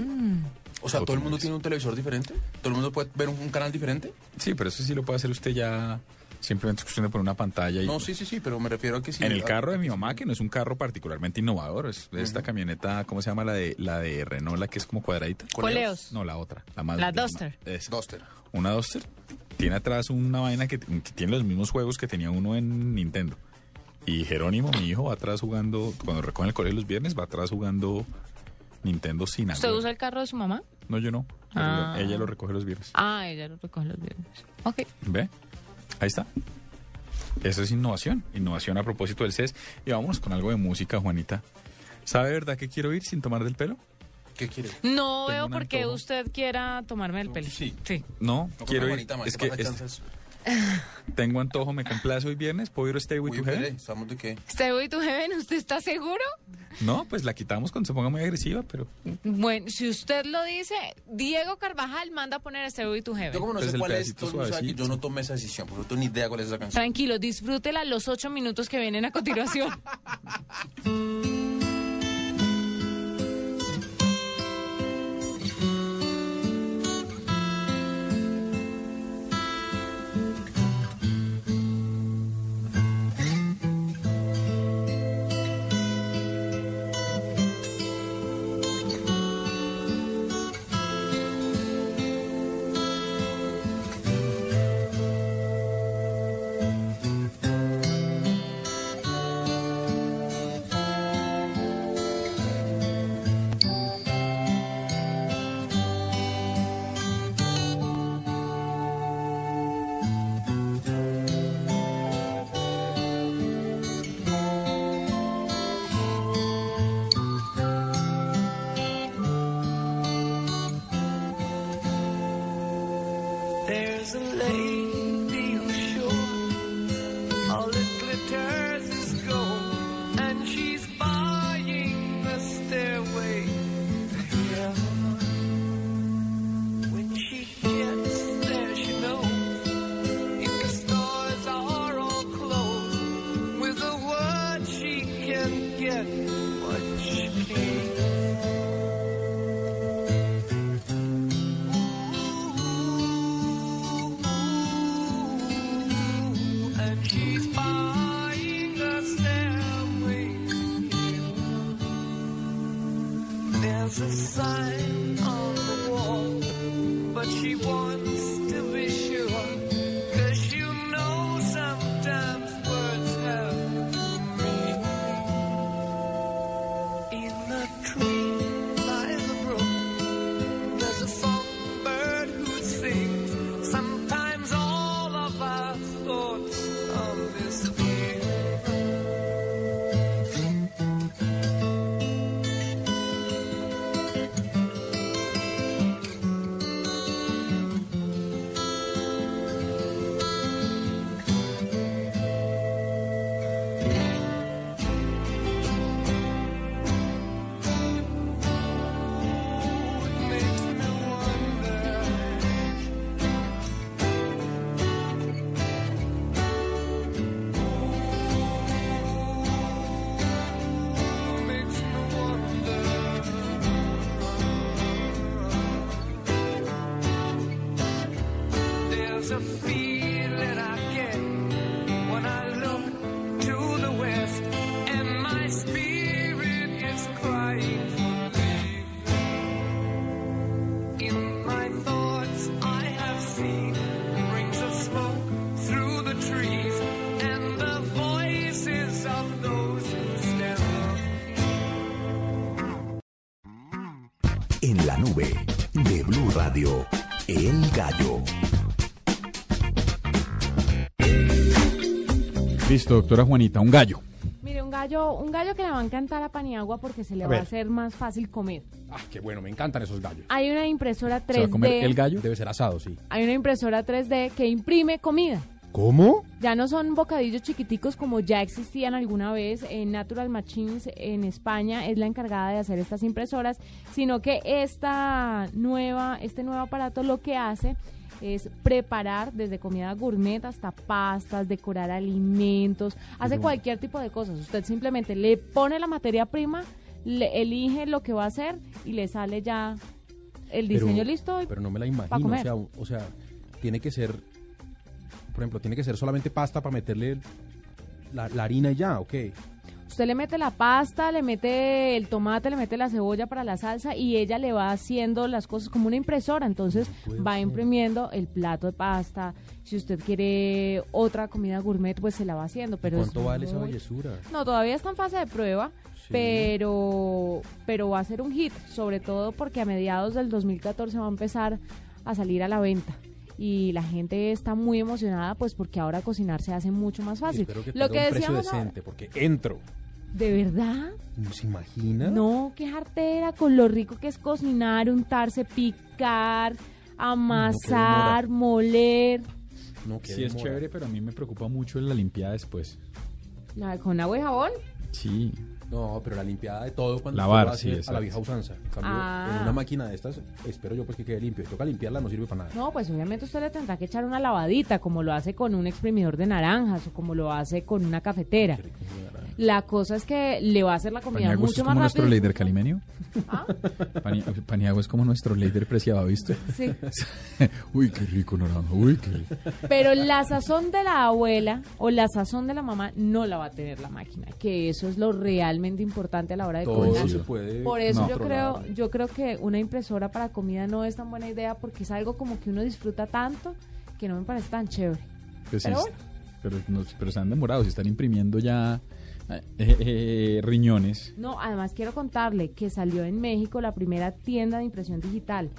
Speaker 2: O sea, ¿todo el mundo tiene un televisor diferente? ¿Todo el mundo puede ver un, un canal diferente?
Speaker 1: Sí, pero eso sí lo puede hacer usted ya simplemente es cuestión de poner una pantalla y
Speaker 2: No, sí, sí, sí, pero me refiero a que sí.
Speaker 1: en el carro de mi mamá, que no es un carro particularmente innovador, es esta camioneta, ¿cómo se llama la de la de Renault, la que es como cuadradita?
Speaker 3: Coleos.
Speaker 1: No, la otra, la más
Speaker 3: La Duster.
Speaker 1: esa.
Speaker 2: Duster.
Speaker 1: Una Duster. Tiene atrás una vaina que, que tiene los mismos juegos que tenía uno en Nintendo. Y Jerónimo, mi hijo, va atrás jugando, cuando recogen el colegio los viernes, va atrás jugando Nintendo sin
Speaker 3: ¿Usted usa el carro de su mamá?
Speaker 1: No, yo no.
Speaker 3: Ah.
Speaker 1: Ella lo recoge los viernes.
Speaker 3: Ah, ella lo recoge los viernes. Ok.
Speaker 1: ¿Ve? Ahí está. Eso es innovación. Innovación a propósito del CES. Y vámonos con algo de música, Juanita. ¿Sabe verdad que quiero ir sin tomar del pelo?
Speaker 2: ¿Qué quiere?
Speaker 3: No
Speaker 1: Tengo
Speaker 3: veo por qué usted quiera tomarme el pelo.
Speaker 2: Sí.
Speaker 3: Sí.
Speaker 1: No,
Speaker 2: No,
Speaker 1: quiero ir.
Speaker 2: Juanita, man,
Speaker 1: Es
Speaker 2: ¿qué
Speaker 1: que
Speaker 2: pasa,
Speaker 1: es-? tengo antojo, me complace hoy viernes. ¿Puedo ir a Stay With
Speaker 2: Uy,
Speaker 1: You Heaven?
Speaker 2: ¿estamos de qué?
Speaker 3: Stairway to Heaven, ¿usted está seguro?
Speaker 1: No, pues la quitamos cuando se ponga muy agresiva, pero
Speaker 3: Bueno, si usted lo dice, Diego Carvajal manda a poner Stairway to Heaven.
Speaker 2: Yo como no
Speaker 1: Pues
Speaker 2: sé cuál es, que yo no tomé esa decisión, porque no tengo ni idea cuál es esa canción.
Speaker 3: Tranquilo, disfrútela los ocho minutos que vienen a continuación.
Speaker 1: Listo, doctora Juanita, un gallo.
Speaker 3: Mire, un gallo, un gallo que le va a encantar a Paniagua porque se le
Speaker 2: A
Speaker 3: va a
Speaker 2: ver.
Speaker 3: hacer más fácil comer.
Speaker 2: Ah, qué bueno, me encantan esos gallos.
Speaker 3: Hay una impresora
Speaker 2: ¿Se va a comer
Speaker 3: 3D.
Speaker 2: el gallo? Debe ser asado, sí.
Speaker 3: Hay una impresora 3D que imprime comida.
Speaker 2: ¿Cómo?
Speaker 3: Ya no son bocadillos chiquiticos como ya existían alguna vez. En Natural Machines en España es la encargada de hacer estas impresoras, sino que esta nueva, este nuevo aparato lo que hace es preparar desde comida gourmet hasta pastas, decorar alimentos, hace
Speaker 2: Pero-
Speaker 3: cualquier tipo de cosas. Usted simplemente le pone la materia prima, le elige lo que va a hacer y le sale ya el diseño
Speaker 2: Pero-
Speaker 3: listo. y
Speaker 2: Pero no me la imagino. O sea, o sea, tiene que ser, por ejemplo, tiene que ser solamente pasta para meterle la, la harina y ya, ¿ok?
Speaker 3: Usted le mete la pasta, le mete el tomate, le mete la cebolla para la salsa y ella le va haciendo las cosas como una impresora. Entonces va imprimiendo el plato de pasta. Si usted quiere otra comida gourmet, pues se la va haciendo. Pero es
Speaker 2: ¿Cuánto vale esa bellezura?
Speaker 3: No, todavía está en fase de prueba, pero, pero va a ser un hit, sobre todo porque a mediados del 2014 va a empezar a salir a la venta. Y la gente está muy emocionada, pues porque ahora cocinar se hace mucho más fácil.
Speaker 2: Espero que
Speaker 3: Lo que
Speaker 2: un
Speaker 3: decíamos
Speaker 2: decente, porque entro.
Speaker 3: ¿De verdad?
Speaker 2: ¿Se imagina?
Speaker 3: No, qué jartera con lo rico que es cocinar, untarse, picar, amasar,
Speaker 2: demora.
Speaker 3: moler.
Speaker 2: No, qué
Speaker 1: Sí, es chévere, pero a mí me preocupa mucho la limpiada después.
Speaker 3: La- ¿Con agua y jabón?
Speaker 1: Sí.
Speaker 2: No, pero la limpiada de todo cuando
Speaker 1: Lavar, sí,
Speaker 2: a la vieja usanza. En cambio,
Speaker 3: Ah.
Speaker 2: en una máquina de estas, espero yo pues que quede limpio. Si toca limpiarla, no sirve para nada.
Speaker 3: No, pues obviamente usted le tendrá que echar una lavadita, como lo hace con un exprimidor de naranjas o como lo hace con una cafetera. La cosa es que le va a hacer la comida
Speaker 1: Paniagua es
Speaker 3: mucho
Speaker 1: como
Speaker 3: más
Speaker 1: nuestro
Speaker 3: rápido.
Speaker 1: líder calimenio.
Speaker 3: ¿Ah?
Speaker 1: Pani- Paniagua es como nuestro líder preciado, ¿viste?
Speaker 3: Sí.
Speaker 1: Uy, qué rico naranja. Uy, qué rico.
Speaker 3: Pero la sazón de la abuela o la sazón de la mamá no la va a tener la máquina, que eso es lo realmente importante a la hora de
Speaker 2: Todo
Speaker 3: cocinar.
Speaker 2: se puede
Speaker 3: Por eso yo creo, yo creo que una impresora para comida no es tan buena idea porque es algo como que uno disfruta tanto que no me parece tan chévere.
Speaker 1: Pues sí,
Speaker 3: Pero bueno.
Speaker 1: pero, no- pero están demorados, están imprimiendo ya eh, eh, riñones.
Speaker 3: No, además quiero contarle que salió en México la primera tienda de impresión digital,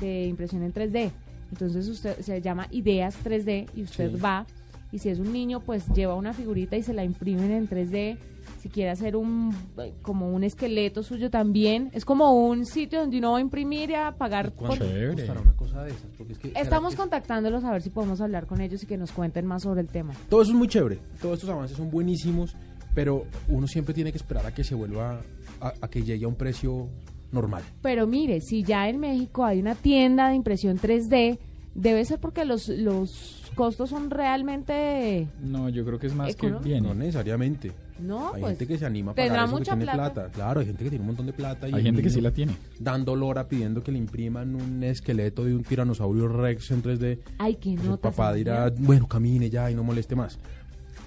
Speaker 3: de impresión en 3D. Entonces usted se llama Ideas 3D y usted
Speaker 2: Sí.
Speaker 3: va y si es un niño pues lleva una figurita y se la imprimen en 3D. Si quiere hacer un eh, como un esqueleto suyo también, es como un sitio donde uno va a imprimir y a pagar. por-
Speaker 2: ¿Cuánto costará una cosa de esas? Porque es que, ¿será
Speaker 3: Estamos
Speaker 2: que-
Speaker 3: contactándolos a ver si podemos hablar con ellos y que nos cuenten más sobre el tema.
Speaker 2: Todo eso es muy chévere. Todos estos avances son buenísimos, pero uno siempre tiene que esperar a que se vuelva, a, a que llegue a un precio normal.
Speaker 3: Pero mire, si ya en México hay una tienda de impresión 3D, debe ser porque los, los costos son realmente...
Speaker 1: No, yo creo que es más que
Speaker 3: Económico.
Speaker 1: bien.
Speaker 2: No necesariamente.
Speaker 3: No,
Speaker 2: hay
Speaker 3: pues,
Speaker 2: gente que se anima a pagar
Speaker 3: tendrá
Speaker 2: eso que
Speaker 3: mucha
Speaker 2: tiene
Speaker 3: plata.
Speaker 2: plata. Claro, hay gente que tiene un montón de plata. Y
Speaker 1: Hay gente que sí la tiene.
Speaker 2: Dando lora pidiendo que le impriman un esqueleto de un tiranosaurio rex en 3D.
Speaker 3: Ay, que
Speaker 2: Pues
Speaker 3: no.
Speaker 2: el papá dirá, bueno, camine ya y no moleste más.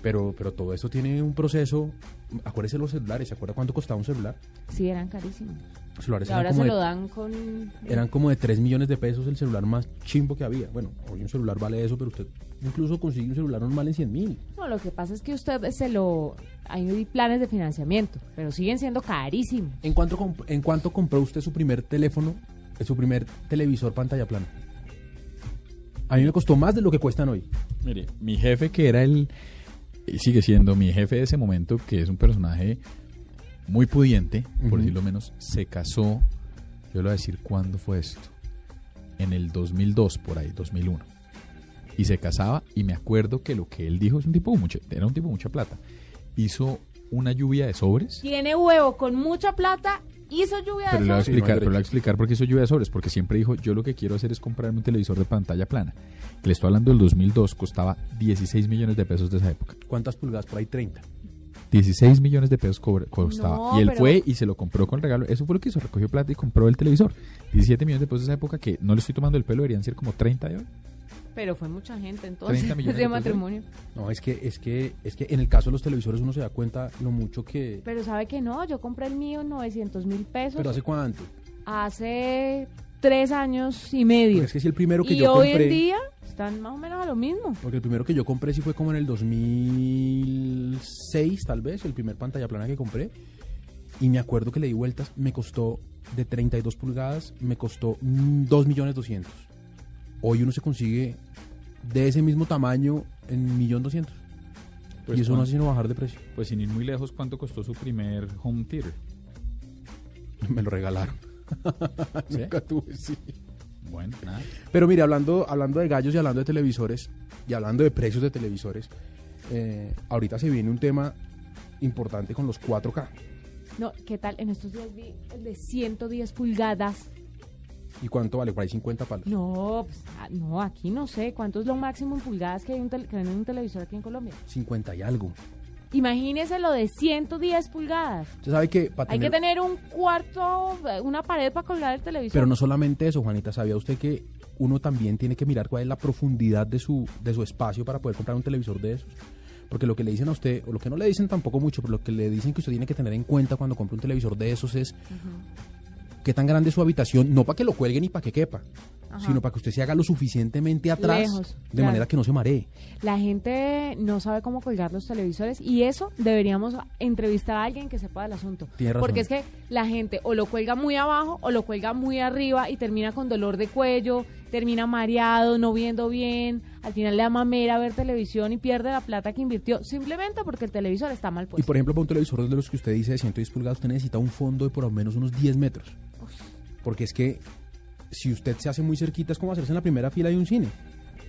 Speaker 2: Pero, pero todo esto tiene un proceso. Acuérdese los celulares. ¿Se acuerda cuánto costaba un celular?
Speaker 3: Sí, eran carísimos.
Speaker 2: Los celulares
Speaker 3: Y
Speaker 2: eran
Speaker 3: ahora
Speaker 2: como
Speaker 3: se
Speaker 2: de-
Speaker 3: lo dan con...
Speaker 2: Eran como de 3 millones de pesos el celular más chimbo que había. Bueno, hoy un celular vale eso, pero usted incluso consigue un celular normal en 100 mil.
Speaker 3: No, lo que pasa es que usted se lo... Hay planes de financiamiento, pero siguen siendo carísimos.
Speaker 2: ¿En cuánto, comp- ¿En cuánto compró usted su primer teléfono, eh, su primer televisor pantalla plana? A mí me costó más de lo que cuestan hoy.
Speaker 1: Mire, mi jefe que era el... sigue siendo mi jefe de ese momento, que es un personaje muy pudiente, por
Speaker 2: Ujú.
Speaker 1: decirlo menos, se casó, yo le voy a decir cuándo fue esto, en el 2002, por ahí, 2001. Y se casaba y me acuerdo que lo que él dijo es un tipo de mucha, era un tipo de mucha plata. Hizo una lluvia de sobres.
Speaker 3: Tiene huevo con mucha plata, hizo lluvia
Speaker 1: Pero
Speaker 3: de
Speaker 1: le voy a explicar, pero le voy a explicar por qué hizo lluvia de sobres, porque siempre dijo, yo lo que quiero hacer es comprarme un televisor de pantalla plana. Que le estoy hablando del 2002, costaba 16 millones de pesos de esa época.
Speaker 2: ¿Cuántas pulgadas? Por ahí 30.
Speaker 1: 16 millones de pesos costaba.
Speaker 3: No,
Speaker 1: y él
Speaker 3: pero-
Speaker 1: fue y se lo compró con regalo. Eso fue lo que hizo, recogió plata y compró el televisor. 17 millones de pesos de esa época que no le estoy tomando el pelo, deberían ser como 30 de hoy.
Speaker 3: Pero fue mucha gente entonces
Speaker 1: 30 millones
Speaker 3: de matrimonio.
Speaker 2: No, es que, es que, es que en el caso de los televisores uno se da cuenta lo mucho que.
Speaker 3: Pero sabe que no, yo compré el mío en 900 mil pesos
Speaker 2: Pero hace cuánto.
Speaker 3: hace tres años y medio.
Speaker 2: Porque es que si el primero que
Speaker 3: y
Speaker 2: yo
Speaker 3: hoy
Speaker 2: compré.
Speaker 3: en día están más o menos a lo mismo.
Speaker 2: Porque el primero que yo compré sí fue como en el 2006, tal vez, el primer pantalla plana que compré. Y me acuerdo que le di vueltas, me costó de 32 pulgadas, me costó mm, 2 millones 200. Hoy uno se consigue de ese mismo tamaño en 1.200.000.
Speaker 1: Pues
Speaker 2: y eso no hace sino bajar de precio.
Speaker 1: Pues sin ir muy lejos, ¿cuánto costó su primer home theater?
Speaker 2: Me lo regalaron.
Speaker 1: ¿Sí?
Speaker 2: Nunca tuve, sí.
Speaker 1: Bueno, nada.
Speaker 2: Pero mire, hablando, hablando de gallos y hablando de televisores, y hablando de precios de televisores, eh, ahorita se viene un tema importante con los 4K.
Speaker 3: No, ¿qué tal? En estos días vi el de 110 pulgadas.
Speaker 2: ¿Y cuánto vale? Por ahí 50 palos.
Speaker 3: No, pues, ah, no, aquí no sé. ¿Cuánto es lo máximo en pulgadas que hay un tel- que venden un televisor aquí en Colombia?
Speaker 2: 50 y algo.
Speaker 3: Imagínese lo de 110 pulgadas.
Speaker 2: Usted sabe que para
Speaker 3: Hay que
Speaker 2: tener-
Speaker 3: un cuarto, una pared para colgar el televisor.
Speaker 2: Pero no solamente eso, Juanita, ¿sabía usted que uno también tiene que mirar cuál es la profundidad de su, de su espacio para poder comprar un televisor de esos? Porque lo que le dicen a usted, o lo que no le dicen tampoco mucho, pero lo que le dicen que usted tiene que tener en cuenta cuando compra un televisor de esos es qué tan grande es su habitación, no para que lo cuelgue ni para que quepa,
Speaker 3: Ajá.
Speaker 2: sino para que usted se haga lo suficientemente atrás
Speaker 3: Lejos,
Speaker 2: de
Speaker 3: claro.
Speaker 2: manera que no se maree.
Speaker 3: La gente no sabe cómo colgar los televisores y eso deberíamos entrevistar a alguien que sepa del asunto.
Speaker 2: Tiene razón.
Speaker 3: Porque es que la gente o lo cuelga muy abajo o lo cuelga muy arriba y termina con dolor de cuello, termina mareado, no viendo bien, al final le da mamera ver televisión y pierde la plata que invirtió simplemente porque el televisor está mal
Speaker 2: Y
Speaker 3: puesto.
Speaker 2: por ejemplo, para un televisor de los que usted dice de 110 pulgadas, usted necesita un fondo de por lo menos unos 10 metros. Porque es que si usted se hace muy cerquita es como hacerse en la primera fila de un cine.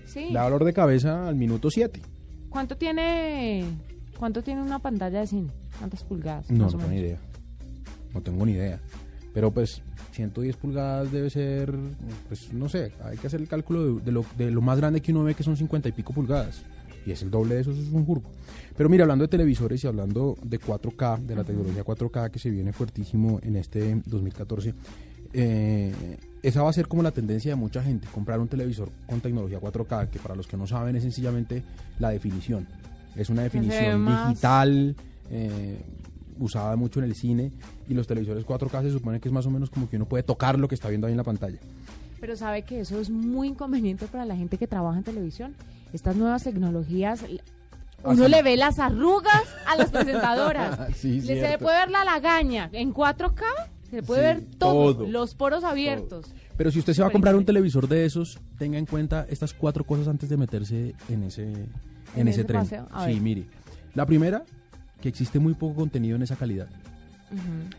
Speaker 3: Sí.
Speaker 2: Da dolor de cabeza al minuto 7.
Speaker 3: ¿Cuánto tiene cuánto tiene una pantalla de cine? ¿Cuántas pulgadas?
Speaker 2: No, no tengo ni idea. No tengo ni idea. Pero pues 110 pulgadas debe ser, pues no sé, hay que hacer el cálculo de, de lo, de lo más grande que uno ve que son 50 y pico pulgadas. Y es el doble de eso, eso es un jurgo. Pero mira, hablando de televisores y hablando de 4K, de la tecnología 4K que se viene fuertísimo en este 2014, eh, esa va a ser como la tendencia de mucha gente, comprar un televisor con tecnología 4K, que para los que no saben es sencillamente la definición. Es una definición digital, eh, usada mucho en el cine, y los televisores 4K se supone que es más o menos como que uno puede tocar lo que está viendo ahí en la pantalla.
Speaker 3: Pero sabe que eso es muy inconveniente para la gente que trabaja en televisión. Estas nuevas tecnologías, uno
Speaker 2: Así.
Speaker 3: le ve las arrugas a las presentadoras.
Speaker 2: Sí,
Speaker 3: le se le
Speaker 2: cierto.
Speaker 3: puede ver la lagaña. En 4K se puede
Speaker 2: Sí,
Speaker 3: ver todo,
Speaker 2: todo.
Speaker 3: los poros abiertos.
Speaker 2: Pero si usted se va a comprar un televisor de esos, tenga en cuenta estas cuatro cosas antes de meterse en ese, en
Speaker 3: En
Speaker 2: ese
Speaker 3: ese
Speaker 2: tren. Sí, mire. La primera, que existe muy poco contenido en esa calidad.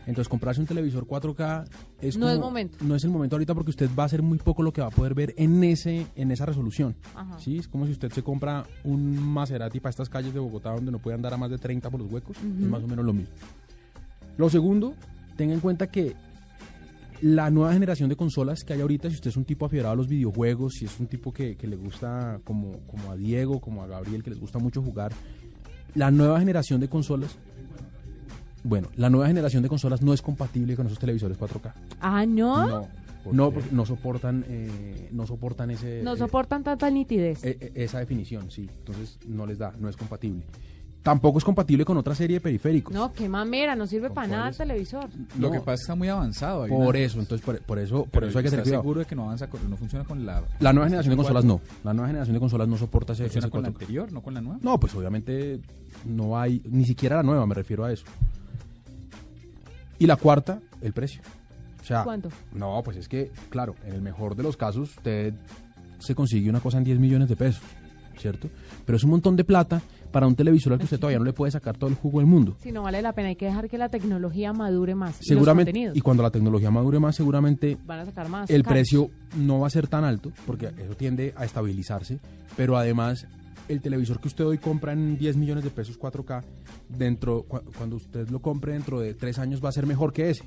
Speaker 2: Entonces, comprarse un televisor 4K es
Speaker 3: No es
Speaker 2: como-
Speaker 3: momento.
Speaker 2: No es el momento ahorita porque usted va a hacer muy poco lo que va a poder ver en ese en esa resolución.
Speaker 3: Ajá.
Speaker 2: Sí, es como si usted se compra un Maserati para estas calles de Bogotá donde no puede andar a más de 30 por los huecos,
Speaker 3: Ujú.
Speaker 2: es más o menos lo mismo. Lo segundo, tenga en cuenta que la nueva generación de consolas que hay ahorita, si usted es un tipo afiebrado a los videojuegos, si es un tipo que, que le gusta, como, como a Diego, como a Gabriel, que les gusta mucho jugar, la nueva generación de consolas, bueno, la nueva generación de consolas no es compatible con esos televisores 4K.
Speaker 3: Ah, ¿no?
Speaker 2: No, no, porque no soportan, eh, no soportan ese,
Speaker 3: No
Speaker 2: eh,
Speaker 3: soportan tanta nitidez.
Speaker 2: eh, eh, esa definición, sí. Entonces no les da, no es compatible. Tampoco es compatible con otra serie de periféricos.
Speaker 3: no, qué mamera, no sirve para nada el televisor.
Speaker 1: Lo
Speaker 2: No.
Speaker 1: que pasa es que está muy avanzado. hay
Speaker 2: Por
Speaker 1: una-
Speaker 2: eso, entonces por, por eso, por
Speaker 1: Pero
Speaker 2: eso hay que tener
Speaker 1: ¿estás
Speaker 2: cuidado.
Speaker 1: seguro de que no avanza, con- no funciona con la...
Speaker 2: La nueva generación de consolas no. La nueva generación de consolas no soporta ese,
Speaker 1: ¿Funciona
Speaker 2: ese
Speaker 1: con la
Speaker 2: 4K.
Speaker 1: anterior, no con la nueva?
Speaker 2: No, pues obviamente no hay, ni siquiera la nueva, me refiero a eso. Y la cuarta, el precio. O sea,
Speaker 3: ¿Cuánto?
Speaker 2: No, pues es que, claro, en el mejor de los casos, usted se consigue una cosa en 10 millones de pesos, ¿cierto? Pero es un montón de plata para un televisor al que usted todavía no le puede sacar todo el jugo del mundo.
Speaker 3: Si no vale la pena, hay que dejar que la tecnología madure más. y
Speaker 2: Seguramente,
Speaker 3: contenidos.
Speaker 2: y cuando la tecnología madure más, seguramente
Speaker 3: Van a sacar más.
Speaker 2: el
Speaker 3: caros.
Speaker 2: precio no va a ser tan alto, porque eso tiende a estabilizarse, pero además el televisor que usted hoy compra en 10 millones de pesos 4K, dentro, cu- cuando usted lo compre dentro de tres años va a ser mejor que ese.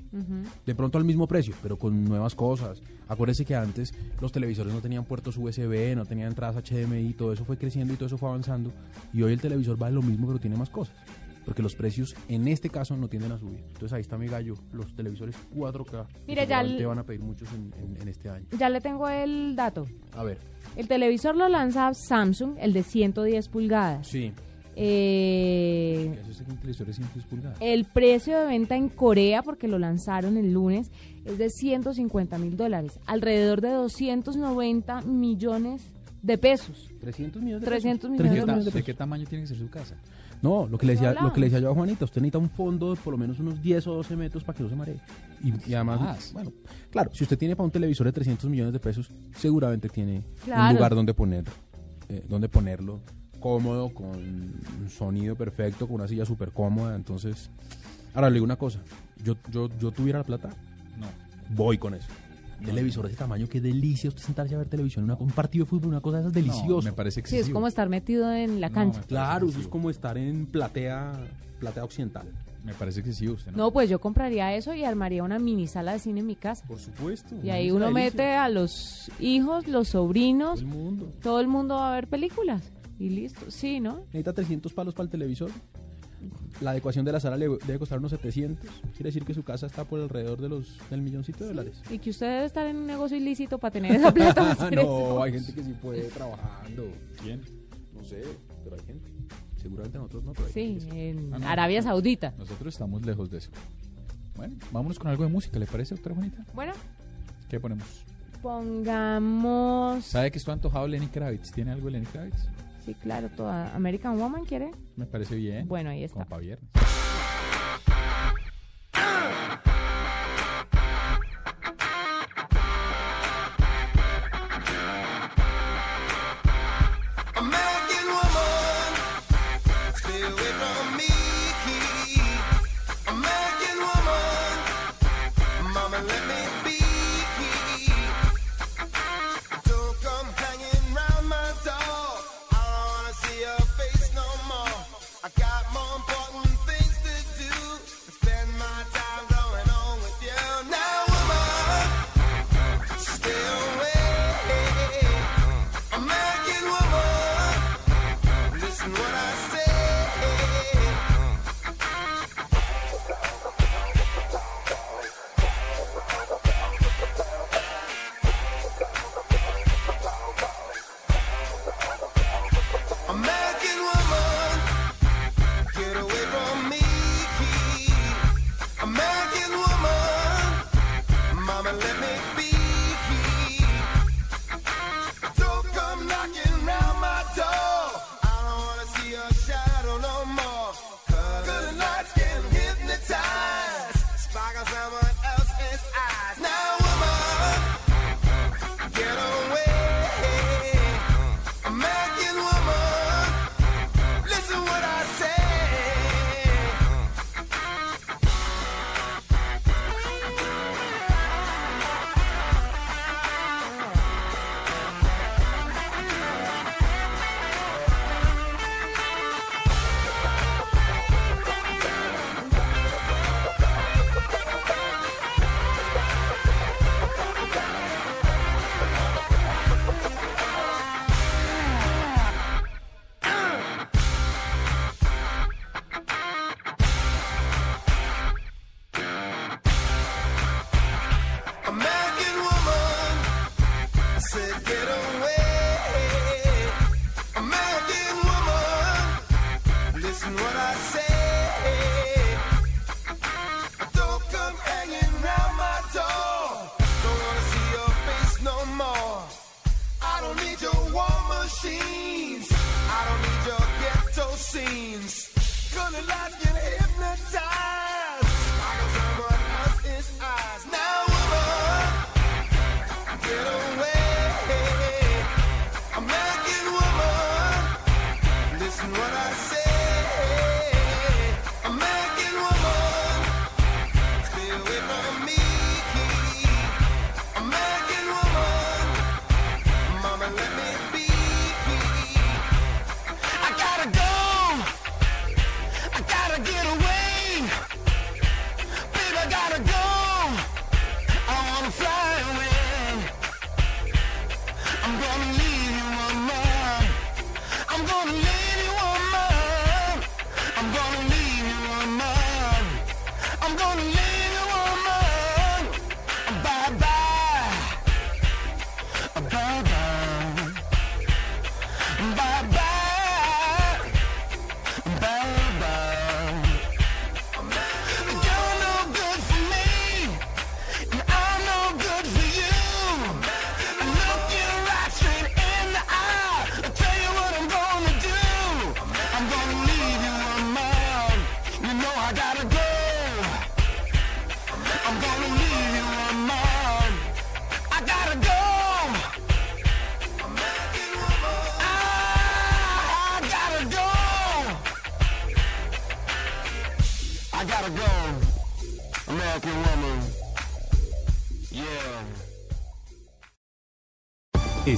Speaker 2: De pronto al mismo precio, pero con nuevas cosas. Acuérdese que antes los televisores no tenían puertos USB, no tenían entradas HDMI, todo eso fue creciendo y todo eso fue avanzando. Y hoy el televisor vale lo mismo, pero tiene más cosas. Porque los precios en este caso no tienden a subir. Entonces ahí está mi gallo, los televisores 4K. que
Speaker 3: Mire, ya el-
Speaker 2: van a pedir muchos en, en- en este año.
Speaker 3: Ya le tengo el dato.
Speaker 2: A ver.
Speaker 3: El televisor lo lanza Samsung, el de 110 pulgadas.
Speaker 2: Sí.
Speaker 3: Eh,
Speaker 2: Eso es un televisor de 110 pulgadas.
Speaker 3: el precio de venta en Corea, porque lo lanzaron el lunes, es de 150 mil dólares, alrededor de 290 millones de pesos.
Speaker 2: 300 millones de
Speaker 3: 300
Speaker 2: pesos.
Speaker 3: millones de
Speaker 2: 300 millones de
Speaker 1: ¿De
Speaker 2: pesos.
Speaker 1: qué tamaño tiene que ser su casa?
Speaker 2: No, lo que, le decía, lo que le decía yo a. Juanita, usted necesita un fondo de por lo menos unos 10 o 12 metros para que no se maree. Y, y además,
Speaker 1: Más.
Speaker 2: bueno, claro, si usted tiene para un televisor de 300 millones de pesos, seguramente tiene un lugar donde poner, eh, donde ponerlo cómodo, con un sonido perfecto, con una silla súper cómoda. Entonces, ahora le digo una cosa, yo, yo, yo tuviera la plata,
Speaker 1: No.
Speaker 2: voy con eso. Televisor de ese tamaño, qué delicia usted sentarse a ver televisión, una- un partido de fútbol, una cosa de esas deliciosa.
Speaker 1: me parece
Speaker 3: Sí, es como estar metido en la cancha.
Speaker 2: Claro, eso es como estar en platea, platea occidental.
Speaker 1: Me parece excesivo usted,
Speaker 3: No, pues yo compraría eso y armaría una mini sala de cine en mi casa.
Speaker 2: Por supuesto.
Speaker 3: Y ahí uno mete a los hijos, los sobrinos,
Speaker 2: Todo el mundo.
Speaker 3: todo el mundo va a ver películas. Y listo, sí, ¿no?
Speaker 2: Necesita 300 palos para el televisor. La adecuación de la sala le debe costar unos 700. Quiere decir que su casa está por alrededor de los, del milloncito de dólares.
Speaker 3: Y que usted debe estar en un negocio ilícito para tener esa plata. no, eso.
Speaker 2: hay gente que sí puede trabajando.
Speaker 1: ¿Quién?
Speaker 2: No sé, pero hay gente. Seguramente nosotros no. Pero hay
Speaker 3: sí,
Speaker 2: gente
Speaker 3: en
Speaker 1: ah,
Speaker 3: Arabia Saudita.
Speaker 1: Nosotros estamos lejos de eso. Bueno, vámonos con algo de música, ¿le parece, doctora Juanita?
Speaker 3: Bueno.
Speaker 1: ¿Qué ponemos?
Speaker 3: Pongamos...
Speaker 4: ¿Sabe que esto antojado Lenny Kravitz? ¿Tiene algo de Lenny Kravitz?
Speaker 3: Sí, claro, toda American Woman quiere.
Speaker 4: Me parece bien.
Speaker 3: Bueno, ahí está.
Speaker 4: Compa viernes.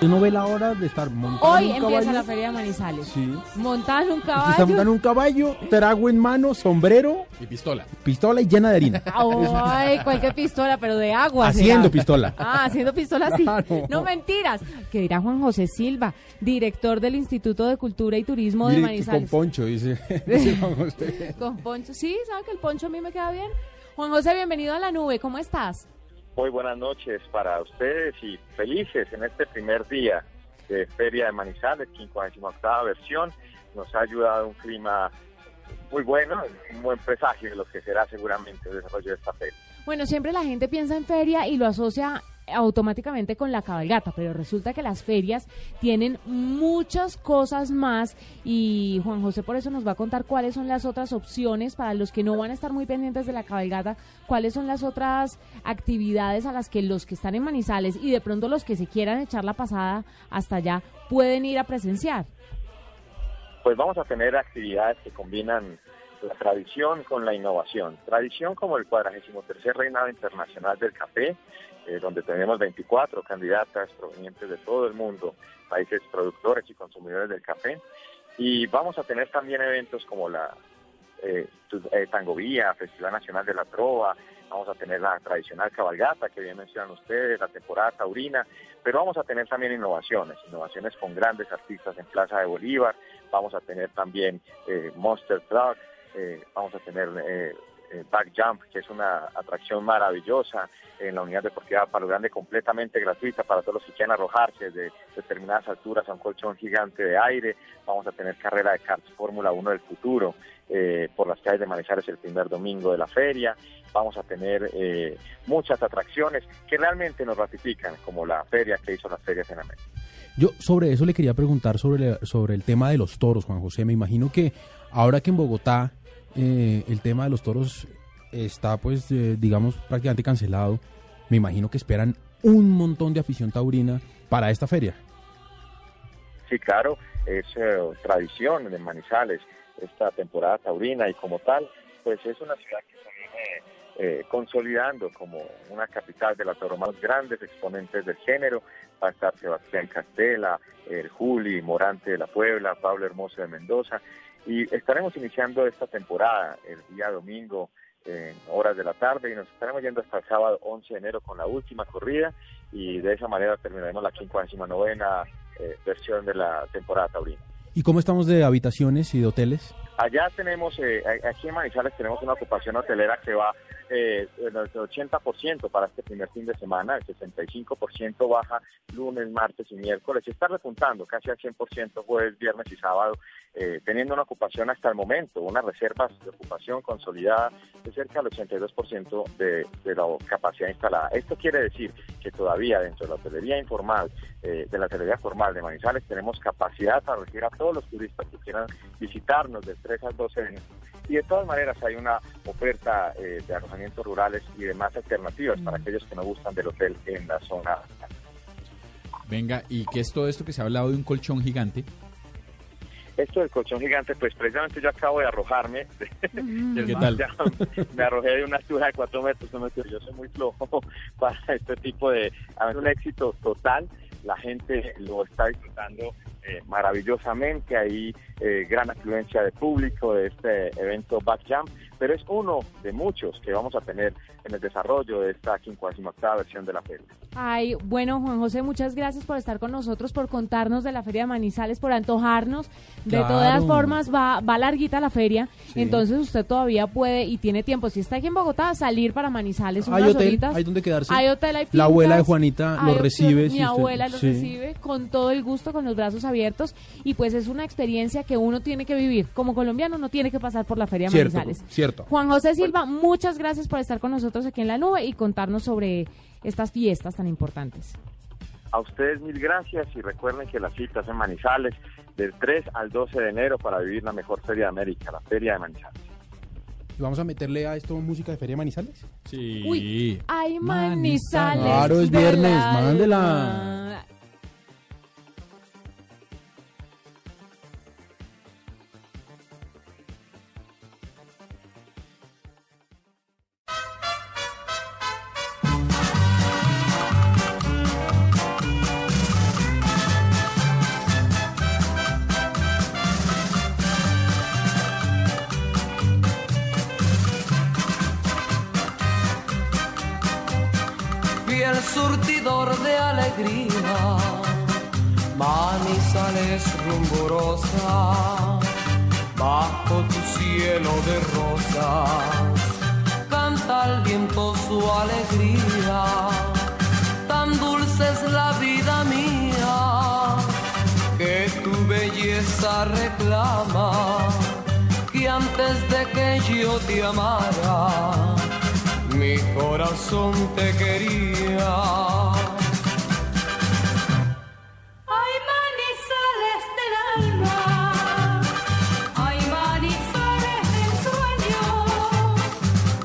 Speaker 2: Usted no ve la hora de estar montando
Speaker 3: Hoy
Speaker 2: un
Speaker 3: empieza
Speaker 2: caballo.
Speaker 3: la Feria de Manizales.
Speaker 2: Sí.
Speaker 3: Montar un
Speaker 2: Usted está
Speaker 3: caballo.
Speaker 2: montando un caballo, trago en mano, sombrero,
Speaker 1: Y pistola.
Speaker 2: pistola y llena de harina.
Speaker 3: Ay, cualquier pistola, pero de agua.
Speaker 2: Haciendo
Speaker 3: será.
Speaker 2: pistola.
Speaker 3: Ah, haciendo pistola, sí.
Speaker 2: Claro.
Speaker 3: No mentiras. Que dirá Juan José Silva, director del Instituto de Cultura y Turismo de
Speaker 2: que con
Speaker 3: Manizales.
Speaker 2: poncho, dice. dice Juan José.
Speaker 3: Con poncho. Sí, ¿sabe que el poncho a mí me queda bien? Juan José, bienvenido a la nube. ¿Cómo estás?
Speaker 15: Muy buenas noches para ustedes y felices en este primer día de Feria de Manizales, 58 versión. Nos ha ayudado un clima muy bueno, un buen presagio de lo que será seguramente el desarrollo de esta feria.
Speaker 3: Bueno, siempre la gente piensa en feria y lo asocia automáticamente con la cabalgata, pero resulta que las ferias tienen muchas cosas más y Juan José por eso nos va a contar cuáles son las otras opciones para los que no van a estar muy pendientes de la cabalgata, cuáles son las otras actividades a las que los que están en Manizales y de pronto los que se quieran echar la pasada hasta allá pueden ir a presenciar.
Speaker 15: Pues vamos a tener actividades que combinan la tradición con la innovación. Tradición como el 43 Reinado Internacional del Café, eh, donde tenemos 24 candidatas provenientes de todo el mundo, países productores y consumidores del café. Y vamos a tener también eventos como la eh, eh, Tangovía, Festival Nacional de la Trova, vamos a tener la tradicional cabalgata que bien mencionan ustedes, la temporada taurina, pero vamos a tener también innovaciones, innovaciones con grandes artistas en Plaza de Bolívar, vamos a tener también eh, Monster Truck, vamos a tener eh, eh, Back Jump, que es una atracción maravillosa en la unidad deportiva Palo Grande, completamente gratuita para todos los que quieran arrojarse de determinadas alturas a un colchón gigante de aire. Vamos a tener carrera de karts Fórmula 1 del futuro eh, por las calles de Manizales el primer domingo de la feria. Vamos a tener eh, muchas atracciones que realmente nos ratifican, como la feria que hizo las ferias en América.
Speaker 2: Yo sobre eso le quería preguntar sobre, sobre el tema de los toros, Juan José. Me imagino que ahora que en Bogotá eh, el tema de los toros está, pues, eh, digamos, prácticamente cancelado, me imagino que esperan un montón de afición taurina para esta feria.
Speaker 15: Sí, claro, es eh, tradición de Manizales esta temporada taurina y como tal, pues es una ciudad que se viene consolidando como una capital de la toro más grandes exponentes del género. Va a estar Sebastián Castela, el Juli, Morante de la Puebla, Pablo Hermoso de Mendoza y estaremos iniciando esta temporada el día domingo en horas de la tarde y nos estaremos yendo hasta el sábado 11 de enero con la última corrida y de esa manera terminaremos la 59 eh, versión de la temporada taurina.
Speaker 2: ¿Y cómo estamos de habitaciones y de hoteles?
Speaker 15: Allá tenemos, eh, aquí en Manizales tenemos una ocupación hotelera que va eh, del 80% para este primer fin de semana, el 65% baja lunes, martes y miércoles, y está repuntando casi al 100% jueves, viernes y sábado, eh, teniendo una ocupación hasta el momento, unas reservas de ocupación consolidada de cerca del 82% de, de la capacidad instalada. Esto quiere decir que todavía dentro de la hotelería informal, eh, de la hotelería formal de Manizales, tenemos capacidad para recibir a todos los turistas que quieran visitarnos del 3 al 12 de enero. Y de todas maneras hay una oferta eh, de alojamientos rurales y demás alternativas para aquellos que no gustan del hotel en la zona.
Speaker 1: Venga, ¿y qué es todo esto que se ha hablado de un colchón gigante?
Speaker 15: Esto del colchón gigante, pues precisamente yo acabo de arrojarme. del
Speaker 1: ¿Qué tal?
Speaker 15: me arrojé de una altura de cuatro metros. no me- Yo soy muy flojo para este tipo de... A ver, un éxito total. La gente lo está disfrutando eh, maravillosamente. Hay eh, gran afluencia de público de este evento Back Jump, pero es uno de muchos que vamos a tener en el desarrollo de esta 58 versión de la feria.
Speaker 3: Ay, bueno, Juan José, muchas gracias por estar con nosotros, por contarnos de la Feria de Manizales, por antojarnos. De
Speaker 2: Claro.
Speaker 3: todas formas, va, va larguita la feria,
Speaker 2: Sí.
Speaker 3: entonces usted todavía puede y tiene tiempo. Si está aquí en Bogotá, salir para Manizales
Speaker 2: Hay
Speaker 3: unas
Speaker 2: hotel,
Speaker 3: horitas.
Speaker 2: hay donde quedarse.
Speaker 3: Hay hotel, hay
Speaker 2: La abuela de
Speaker 3: fincas,
Speaker 2: Juanita
Speaker 3: hay
Speaker 2: lo recibe.
Speaker 3: Mi
Speaker 2: si usted-
Speaker 3: abuela los
Speaker 2: sí.
Speaker 3: recibe con todo el gusto, con los brazos abiertos. Y pues es una experiencia que uno tiene que vivir. Como colombiano, no tiene que pasar por la Feria de
Speaker 2: Cierto,
Speaker 3: Manizales.
Speaker 2: cierto.
Speaker 3: Juan José Silva, muchas gracias por estar con nosotros aquí en la nube y contarnos sobre estas fiestas tan importantes.
Speaker 15: A ustedes mil gracias y recuerden que las citas en Manizales del 3 al 12 de enero para vivir la mejor feria de América, la Feria de Manizales.
Speaker 2: ¿Y vamos a meterle a esto música de Feria de Manizales?
Speaker 1: Sí.
Speaker 3: Uy, hay Manizales.
Speaker 2: Claro, es viernes,
Speaker 3: alma.
Speaker 2: mándela.
Speaker 16: Surtidor de alegría. Manizales rumorosa, bajo tu cielo de rosas, canta el viento su alegría. Tan dulce es la vida mía, que tu belleza reclama, que antes de que yo te amara, mi corazón te quería.
Speaker 11: Ay, manizales del alma, ay, manizales del sueño,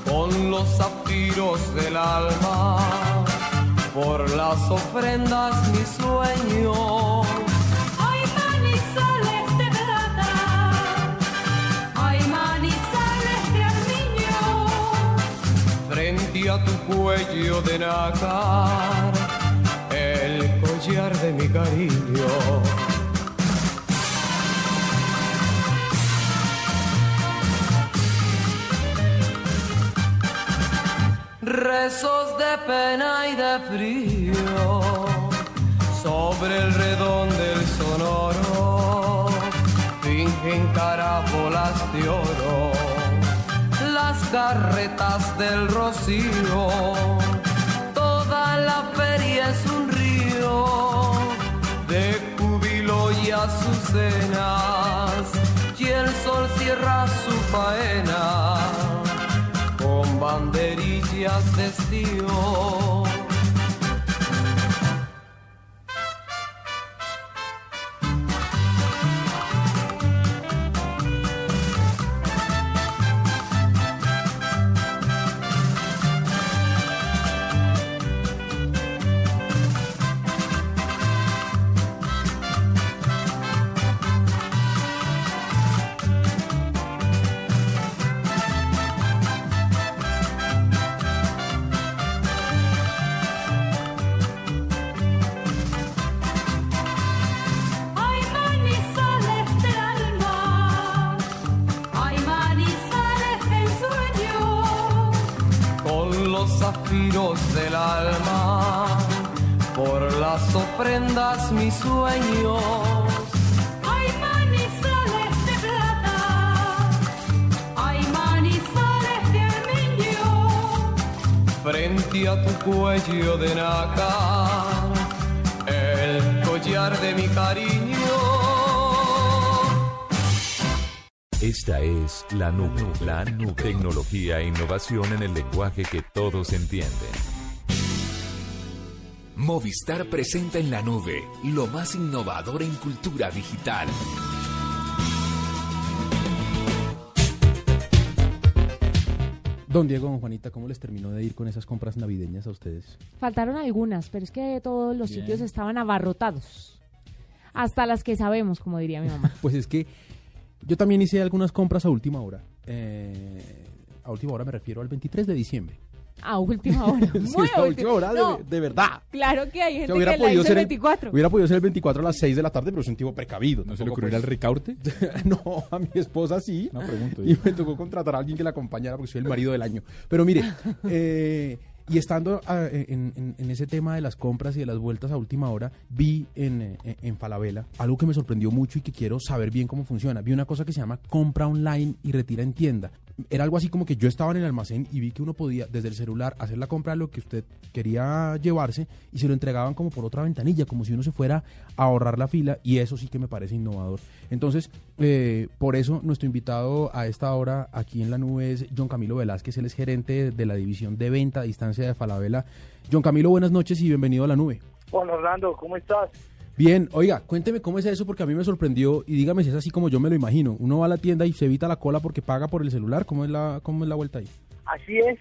Speaker 16: con los zafiros del alma, por las ofrendas mi sueño. Cuello de nácar, el collar de mi cariño. Rezos de pena y de frío sobre el redón del sonoro fingen carábolas de oro carretas del rocío. Toda la feria es un río de júbilo y azucenas. Y el sol cierra su faena con banderillas de estío. Ofrendas mis sueños.
Speaker 11: Ay, manizales de plata, ay, manizales de armiño,
Speaker 16: frente a tu cuello de nácar, el collar de mi cariño.
Speaker 5: Esta es la nube, la nube. Tecnología e innovación en el lenguaje que todos entienden.
Speaker 8: Movistar presenta en la nube lo más innovador en cultura digital.
Speaker 2: Don Diego, don Juanita, ¿cómo les terminó de ir con esas compras navideñas a ustedes?
Speaker 3: Faltaron algunas, pero es que todos los
Speaker 2: Bien.
Speaker 3: sitios estaban abarrotados. Hasta las que sabemos, como diría mi mamá.
Speaker 2: Pues es que yo también hice algunas compras a última hora. Eh, a última hora me refiero al 23 de diciembre.
Speaker 3: A última hora.
Speaker 2: Sí,
Speaker 3: Muy
Speaker 2: a última hora, de-
Speaker 3: No,
Speaker 2: de, verdad.
Speaker 3: Claro que hay gente
Speaker 2: O sea, hubiera,
Speaker 3: que la
Speaker 2: podido
Speaker 3: hizo
Speaker 2: ser
Speaker 3: el
Speaker 2: el,
Speaker 3: 24.
Speaker 2: hubiera podido ser el 24 a las 6 de la tarde, pero es un tipo precavido.
Speaker 1: ¿No se le ocurrió ir al
Speaker 2: pues.
Speaker 1: recaute?
Speaker 2: no, a mi esposa sí.
Speaker 1: No, pregunto.
Speaker 2: Y me tocó contratar a alguien que la acompañara porque soy el marido del año. Pero mire, eh, y estando ah, en, en- en ese tema de las compras y de las vueltas a última hora, vi en, eh, en Falabella algo que me sorprendió mucho y que quiero saber bien cómo funciona. Vi una cosa que se llama compra online y retira en tienda. Era algo así como que yo estaba en el almacén y vi que uno podía desde el celular hacer la compra de lo que usted quería llevarse y se lo entregaban como por otra ventanilla, como si uno se fuera a ahorrar la fila y eso sí que me parece innovador. Entonces, eh, por eso nuestro invitado a esta hora aquí en la nube es John Camilo Velázquez, él es gerente de la división de venta a distancia de Falabella. John Camilo, buenas noches y bienvenido a la nube.
Speaker 10: Hola Orlando, ¿cómo estás?
Speaker 2: Bien, oiga, cuénteme cómo es eso porque a mí me sorprendió y dígame si es así como yo me lo imagino. Uno va a la tienda y se evita la cola porque paga por el celular, ¿cómo es la, cómo es la vuelta ahí?
Speaker 10: Así es,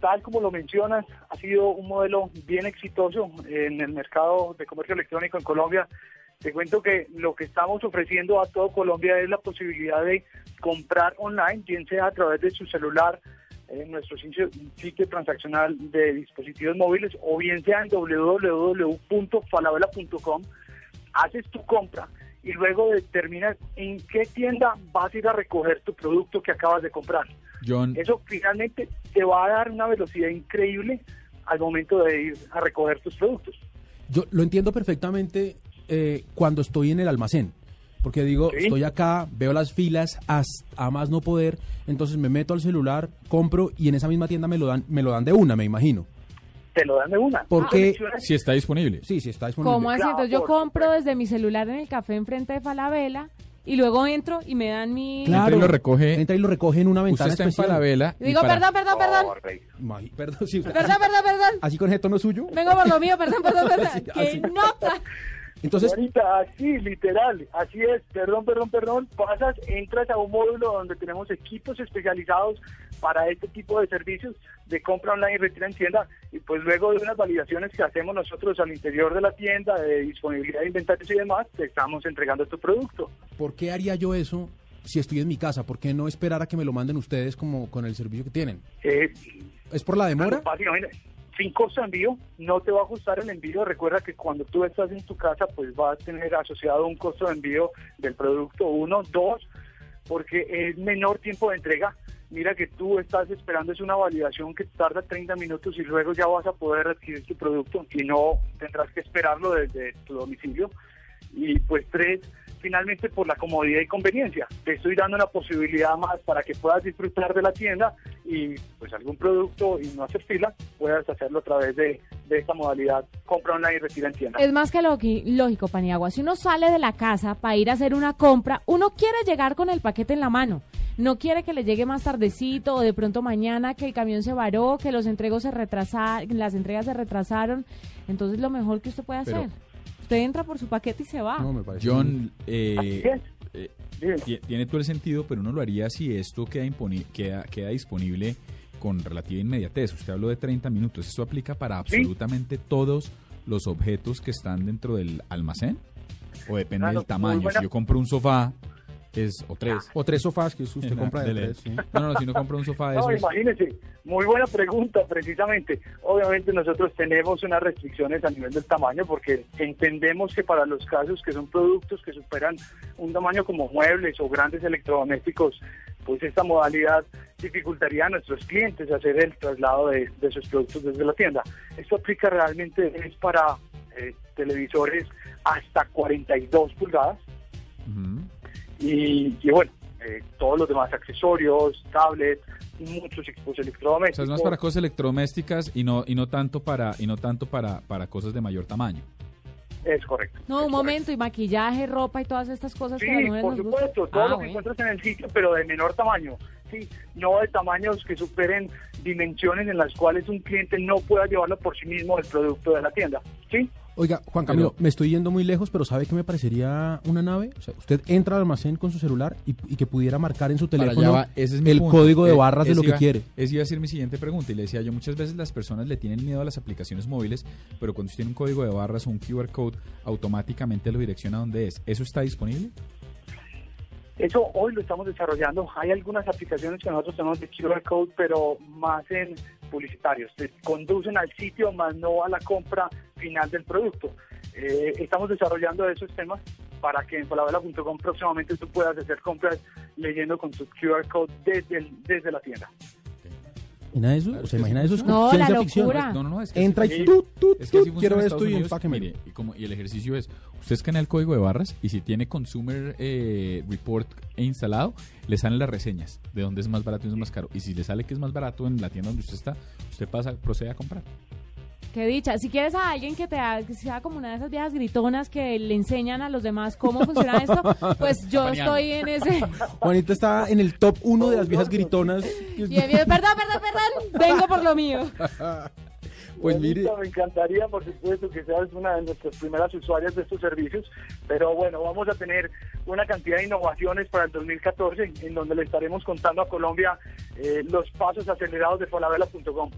Speaker 10: tal como lo mencionas, ha sido un modelo bien exitoso en el mercado de comercio electrónico en Colombia. Te cuento que lo que estamos ofreciendo a todo Colombia es la posibilidad de comprar online, bien sea a través de su celular, en nuestro sitio, transaccional de dispositivos móviles, o bien sea en www.falabella.com, haces tu compra y luego determinas en qué tienda vas a ir a recoger tu producto que acabas de comprar.
Speaker 1: John,
Speaker 10: Eso finalmente te va a dar una velocidad increíble al momento de ir a recoger tus productos.
Speaker 2: Yo lo entiendo perfectamente eh, cuando estoy en el almacén. Porque digo,
Speaker 10: Sí.
Speaker 2: estoy acá, veo las filas hasta a más no poder, entonces me meto al celular, compro y en esa misma tienda me lo dan, me lo dan de una, me imagino.
Speaker 10: Te lo dan de una.
Speaker 2: Porque
Speaker 1: Si está disponible.
Speaker 2: Sí, sí está disponible.
Speaker 3: ¿Cómo así? Entonces yo compro desde mi celular en el café enfrente de Falabella y luego entro y me dan mi...
Speaker 2: Claro.
Speaker 1: Entra y lo recoge.
Speaker 2: Entra y lo recoge en una ventana
Speaker 1: Usted está en
Speaker 2: especial.
Speaker 1: Falabella.
Speaker 3: Y digo, perdón, perdón, perdón.
Speaker 2: Perdón, sí,
Speaker 3: Perdón, perdón, perdón.
Speaker 2: Así con ese tono suyo.
Speaker 3: Vengo por lo mío, perdón, perdón, perdón.
Speaker 2: Así,
Speaker 3: ¡Qué
Speaker 2: así.
Speaker 3: nota!
Speaker 2: Entonces,
Speaker 10: Juanita, así, literal, así es, perdón, perdón, perdón, pasas, entras a un módulo donde tenemos equipos especializados para este tipo de servicios de compra online y retira en tienda, y pues luego de unas validaciones que hacemos nosotros al interior de la tienda, de disponibilidad de inventarios y demás, te estamos entregando tu producto.
Speaker 2: ¿por qué haría yo eso si estoy en mi casa? ¿Por qué no esperar a que me lo manden ustedes como con el servicio que tienen?
Speaker 10: Eh,
Speaker 2: ¿Es por la demora?
Speaker 10: Básicamente, sin costo de envío, no te va a ajustar el envío. Recuerda que cuando tú estás en tu casa, pues vas a tener asociado un costo de envío del producto, uno, dos, porque es menor tiempo de entrega. Mira que tú estás esperando, es una validación que tarda 30 minutos y luego ya vas a poder adquirir tu producto y no tendrás que esperarlo desde tu domicilio. Y pues tres, finalmente por la comodidad y conveniencia. Te estoy dando una posibilidad más para que puedas disfrutar de la tienda y pues algún producto y no hacer fila, puedas hacerlo a través de, de esta modalidad compra online y retira en tienda.
Speaker 3: Es más que loqui- lógico, Paniagua. Si uno sale de la casa para ir a hacer una compra, uno quiere llegar con el paquete en la mano. No quiere que le llegue más tardecito o de pronto mañana que el camión se varó, que los entregos se retrasaron, las entregas se retrasaron. Entonces lo mejor que usted puede
Speaker 1: Pero-
Speaker 3: hacer. Usted entra por su paquete y se va.
Speaker 1: John, eh, eh, ti- tiene todo el sentido, pero uno lo haría si esto queda, queda, queda disponible con relativa inmediatez. Usted habló de 30 minutos. ¿Esto aplica para absolutamente todos los objetos que están dentro del almacén? ¿O depende
Speaker 10: Claro,
Speaker 1: del tamaño? Si yo compro un sofá, es, o tres.
Speaker 2: O tres sofás que usted compra de tres, sí.
Speaker 1: No, no, si no compra un sofá de
Speaker 10: No,
Speaker 1: esos.
Speaker 10: imagínese, muy buena pregunta precisamente. Obviamente nosotros tenemos unas restricciones a nivel del tamaño porque entendemos que para los casos que son productos que superan un tamaño como muebles o grandes electrodomésticos, pues esta modalidad dificultaría a nuestros clientes hacer el traslado de, de sus productos desde la tienda. Esto aplica realmente es para eh, televisores hasta 42 pulgadas y, y bueno, eh, todos los demás accesorios, tablets, muchos equipos
Speaker 1: O sea,
Speaker 10: electrodomésticos.
Speaker 1: es más para cosas electrodomésticas y no y no tanto para y no tanto para para cosas de mayor tamaño.
Speaker 10: Es correcto.
Speaker 3: No, un momento, y maquillaje, ropa y todas estas cosas
Speaker 10: Sí,
Speaker 3: que
Speaker 10: por supuesto, todo
Speaker 3: Ah,
Speaker 10: lo que
Speaker 3: bueno.
Speaker 10: encuentras en el sitio, pero de menor tamaño. Sí, no de tamaños que superen dimensiones en las cuales un cliente no pueda llevarlo por sí mismo el producto de la tienda. Sí,
Speaker 2: Oiga, Juan Camilo, me estoy yendo muy lejos, pero ¿sabe qué me parecería una nave? O sea, usted entra al almacén con su celular y, y que pudiera marcar en su teléfono
Speaker 1: va, ese es mi
Speaker 2: el
Speaker 1: punto.
Speaker 2: código de
Speaker 1: Eh,
Speaker 2: barras de lo que quiere.
Speaker 1: Esa iba a ser mi siguiente pregunta y le decía yo, muchas veces las personas le tienen miedo a las aplicaciones móviles, pero cuando usted tiene un código de barras o un QR code, automáticamente lo direcciona a donde es. ¿Eso está disponible?
Speaker 10: Eso hoy lo estamos desarrollando. Hay algunas aplicaciones que nosotros tenemos de QR code, pero más en publicitarios. Conducen al sitio, más no a la compra final del producto. Eh, estamos desarrollando esos temas para que en falabella.com próximamente tú puedas hacer compras leyendo con tu QR code desde, el- desde la tienda.
Speaker 2: ¿Imagina eso? ¿Se imagina eso? Es
Speaker 3: No,
Speaker 2: ciencia
Speaker 3: la
Speaker 2: ficción.
Speaker 3: locura.
Speaker 1: No, no, no, es que
Speaker 2: Entra
Speaker 1: así-
Speaker 2: y tú, tú,
Speaker 1: es que
Speaker 2: tú,
Speaker 1: funciona
Speaker 2: quiero esto y
Speaker 1: Unidos.
Speaker 2: empáquemelo.
Speaker 1: Mire, y, como, y el ejercicio es, usted escanea el código de barras y si tiene Consumer eh, Report instalado, le salen las reseñas de dónde es más barato y dónde es más caro. Y si le sale que es más barato en la tienda donde usted está, usted pasa, procede a comprar.
Speaker 3: Qué dicha. Si quieres a alguien que te que sea como una de esas viejas gritonas que le enseñan a los demás cómo funciona esto, pues yo estoy en ese.
Speaker 2: Juanita está en el top uno de las viejas gritonas.
Speaker 3: Bien, perdón, perdón, perdón. Vengo por lo mío.
Speaker 2: Pues mire,
Speaker 10: Me encantaría, por supuesto, que seas una de nuestras primeras usuarias de estos servicios, pero bueno, vamos a tener una cantidad de innovaciones para el 2014 en donde le estaremos contando a Colombia eh, los pasos acelerados de falabella.com.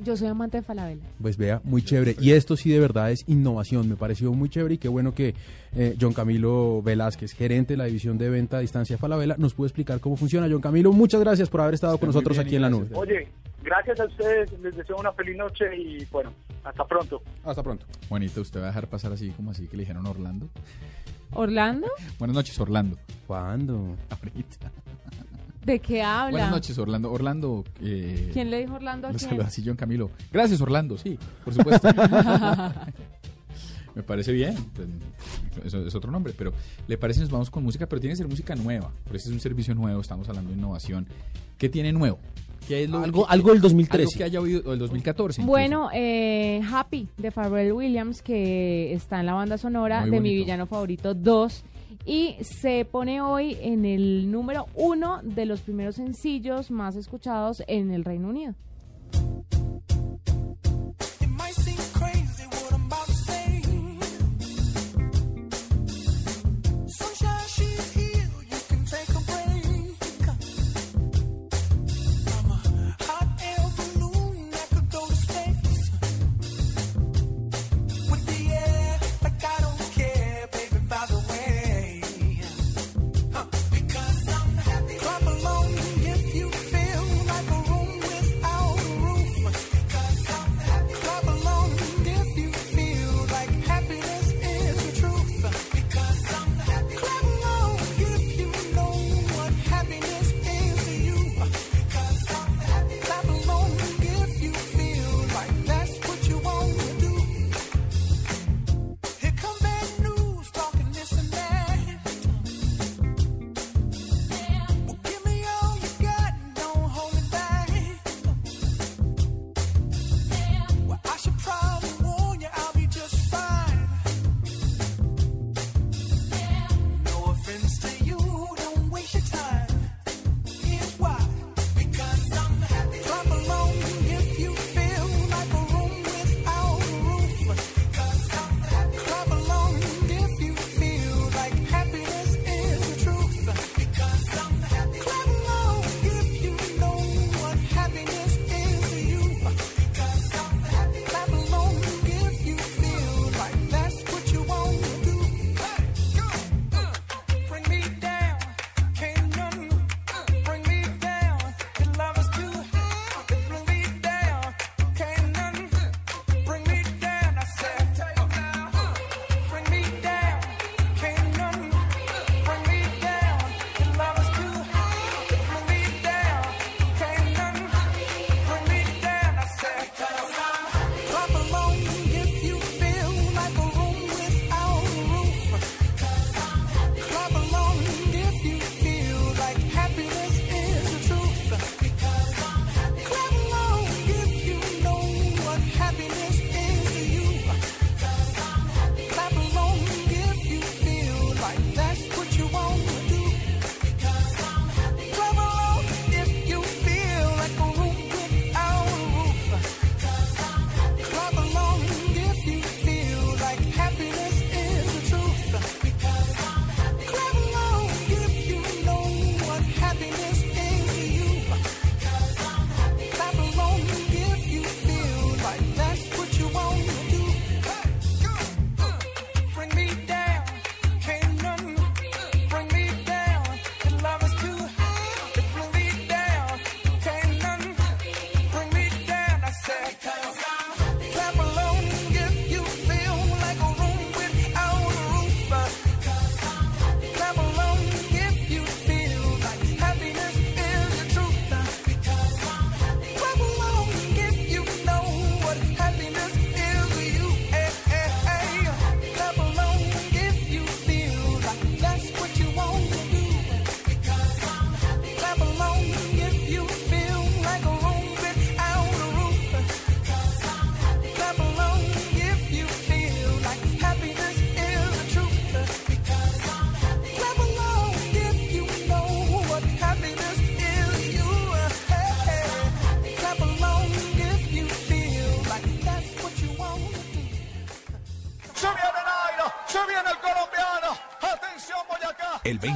Speaker 3: Yo soy amante de Falabella.
Speaker 2: Pues vea, muy chévere. Y esto sí de verdad es innovación. Me pareció muy chévere y qué bueno que eh, John Camilo Velázquez, gerente de la división de venta a distancia de Falabella, nos pudo explicar cómo funciona. John Camilo, muchas gracias por haber estado con
Speaker 1: muy
Speaker 2: nosotros
Speaker 1: bien
Speaker 2: aquí en la nube.
Speaker 10: Oye, gracias a ustedes, les deseo una feliz noche y bueno, hasta pronto.
Speaker 2: Hasta pronto.
Speaker 1: Juanita, ¿usted va a dejar pasar así como así que le dijeron Orlando?
Speaker 3: ¿Orlando?
Speaker 1: Buenas noches, Orlando.
Speaker 2: ¿Cuándo?
Speaker 1: Ahorita.
Speaker 17: ¿De qué habla?
Speaker 1: Buenas noches, Orlando. Orlando. Eh,
Speaker 17: ¿Quién le dijo Orlando a quién?
Speaker 1: saluda así John Camilo. Gracias, Orlando, sí, por supuesto. Me parece bien. pues, Eso es otro nombre, pero ¿le parece nos vamos con música? Pero tiene que ser música nueva. Por eso es un servicio nuevo, estamos hablando de innovación. ¿Qué tiene nuevo? ¿Qué es lo
Speaker 2: Algo-
Speaker 1: que-
Speaker 2: algo del 2013.
Speaker 1: Algo que haya oído, o del 2014. incluso.
Speaker 17: Bueno, eh, Happy de Pharrell Williams, que está en la banda sonora
Speaker 1: Muy
Speaker 17: de Mi. Villano Favorito 2. Y se pone hoy en el número uno de los primeros sencillos más escuchados en el Reino Unido.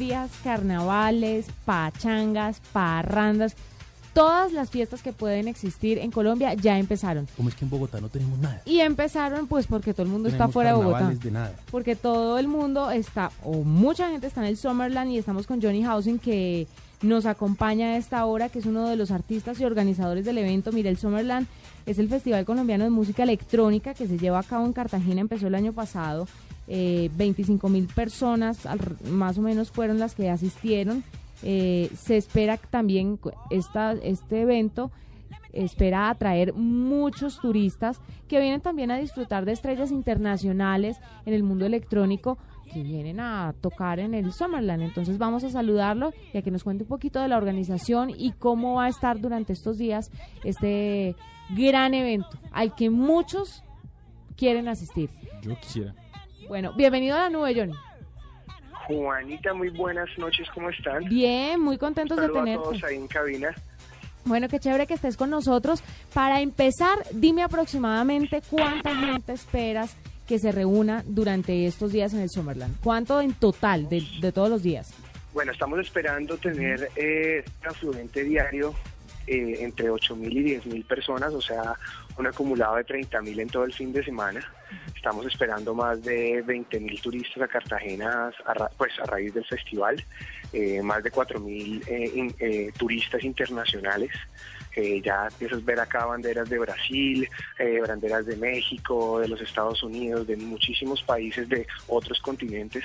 Speaker 3: Ferias, carnavales, pachangas, parrandas. Todas las fiestas que pueden existir en Colombia ya empezaron.
Speaker 2: ¿Cómo es que en Bogotá no tenemos nada?
Speaker 3: Y empezaron pues porque todo el mundo está fuera de Bogotá.
Speaker 2: de nada.
Speaker 3: Porque todo el mundo está, o mucha gente está en el Summerland y estamos con Johnny Housing que nos acompaña a esta hora, que es uno de los artistas y organizadores del evento. Mira, el Summerland es el Festival Colombiano de Música Electrónica que se lleva a cabo en Cartagena, empezó el año pasado. Eh, 25 mil personas al- más o menos fueron las que asistieron. Eh, se espera también esta, este evento espera atraer muchos turistas que vienen también a disfrutar de estrellas internacionales en el mundo electrónico que vienen a tocar en el Summerland. Entonces vamos a saludarlo y a que nos cuente un poquito de la organización y cómo va a estar durante estos días este gran evento al que muchos quieren asistir.
Speaker 1: Yo quisiera.
Speaker 3: Bueno, bienvenido a la nube, Johnny.
Speaker 18: Juanita, muy buenas noches, ¿cómo están?
Speaker 3: Bien, muy contentos de
Speaker 18: Saludo a
Speaker 3: tenerte.
Speaker 18: todos ahí en cabina.
Speaker 3: Bueno, qué chévere que estés con nosotros. Para empezar, dime aproximadamente cuánta gente esperas que se reúna durante estos días en el Summerland. ¿Cuánto en total de, de todos los días?
Speaker 18: Bueno, estamos esperando tener eh, un afluente diario eh, entre 8.000 y 10.000 personas, o sea, un acumulado de 30.000 en todo el fin de semana. Estamos esperando más de 20.000 turistas a Cartagena a pues, a raíz del festival, eh, más de 4.000 eh, in- eh, turistas internacionales. Eh, ya empiezas a ver acá banderas de Brasil, eh, banderas de México, de los Estados Unidos, de muchísimos países de otros continentes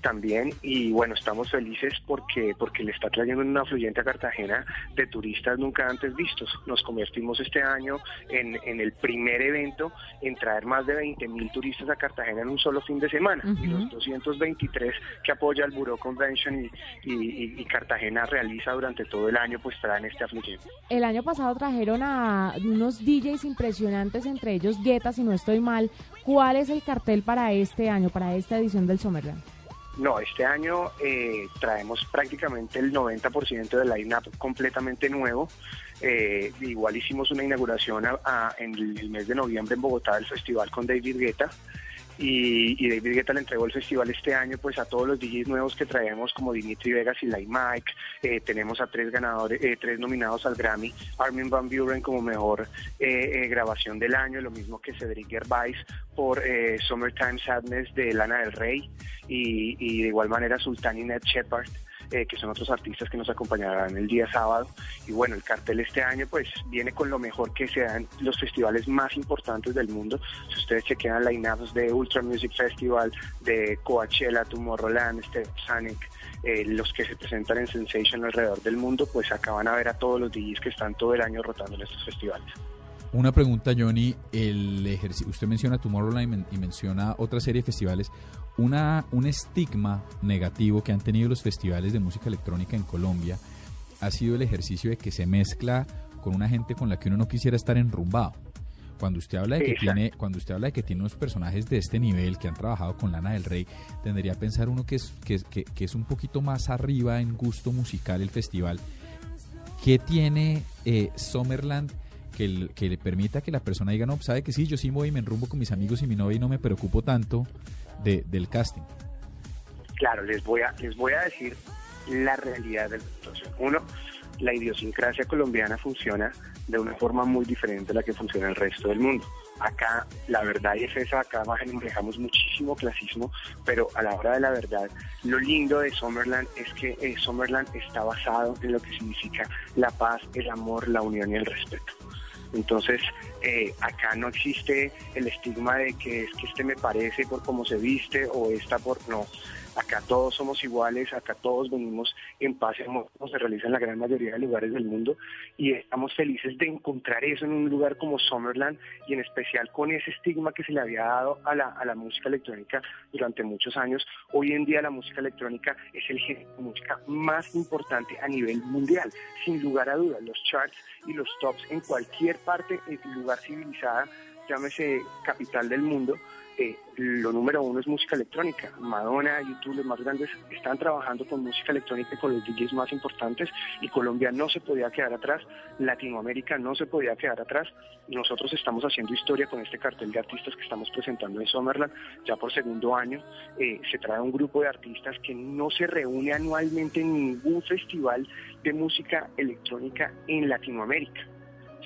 Speaker 18: también. Y bueno, estamos felices porque, porque le está trayendo una afluyente a Cartagena de turistas nunca antes vistos. Nos convertimos este año en, en el primer evento en traer más de 20.000 turistas a Cartagena en un solo fin de semana. Y los 223 que apoya el Bureau Convention y, y- Cartagena realiza durante todo el año, pues traen este afluyente.
Speaker 3: El año pasado trajeron a unos DJs impresionantes, entre ellos Guetta, si no estoy mal. ¿Cuál es el cartel para este año, para esta edición del Summerland?
Speaker 18: No, este año eh, traemos prácticamente el 90% del line-up completamente nuevo. Eh, igual hicimos una inauguración a- a- en el, mes de noviembre en Bogotá del festival con David Guetta. Y, y David Guetta le entregó el festival este año pues a todos los DJs nuevos que traemos como Dimitri Vegas y Light Mike. Eh, tenemos a tres ganadores, eh, tres nominados al Grammy. Armin Van Buren como mejor eh, eh, grabación del año, lo mismo que Cedric Gervais por eh, Summertime Sadness de Lana del Rey y, y de igual manera Sultan y Ned Shepard. Eh, que son otros artistas que nos acompañarán el día sábado. Y bueno, el cartel este año pues viene con lo mejor que se dan los festivales más importantes del mundo. Si ustedes chequean line-ups de Ultra Music Festival, de Coachella, Tomorrowland, Step Sonic, eh, los que se presentan en Sensation alrededor del mundo, pues acá van a ver a todos los DJs que están todo el año rotando en estos festivales.
Speaker 1: Una pregunta, Johnny. El usted menciona Tomorrowland y men- y menciona otra serie de festivales. Una, un estigma negativo que han tenido los festivales de música electrónica en Colombia ha sido el ejercicio de que se mezcla con una gente con la que uno no quisiera estar enrumbado. Cuando usted habla de que
Speaker 18: Exacto.
Speaker 1: tiene, cuando usted habla de que tiene unos personajes de este nivel que han trabajado con Lana del Rey, tendría a pensar uno que es, que, que- que es un poquito más arriba en gusto musical el festival. ¿Qué tiene eh, Summerland que, l- que le permita que la persona diga, no, sabe que sí, yo sí voy y me enrumbo con mis amigos y mi novia y no me preocupo tanto de- del casting?
Speaker 18: Claro, les voy a les voy a decir la realidad de la situación. Uno, la idiosincrasia colombiana funciona de una forma muy diferente a la que funciona el resto del mundo. Acá la verdad es esa, acá manejamos muchísimo clasismo, pero a la hora de la verdad, lo lindo de Summerland es que eh, Summerland está basado en lo que significa la paz, el amor, la unión y el respeto. Entonces, eh, acá no existe el estigma de que es que este me parece por cómo se viste o esta por... No, acá todos somos iguales, acá todos venimos en paz como se realiza en la gran mayoría de lugares del mundo y estamos felices de encontrar eso en un lugar como Summerland y en especial con ese estigma que se le había dado a la, a la música electrónica durante muchos años. Hoy en día la música electrónica es el género de música más importante a nivel mundial, sin lugar a dudas. Los charts y los tops en cualquier parte, en lugar civilizada, llámese capital del mundo, eh, lo número uno es música electrónica. Madonna, YouTube, los más grandes, están trabajando con música electrónica y con los DJs más importantes y Colombia no se podía quedar atrás, Latinoamérica no se podía quedar atrás. Nosotros estamos haciendo historia con este cartel de artistas que estamos presentando en Summerland ya por segundo año. Eh, se trae un grupo de artistas que no se reúne anualmente en ningún festival de música electrónica en Latinoamérica.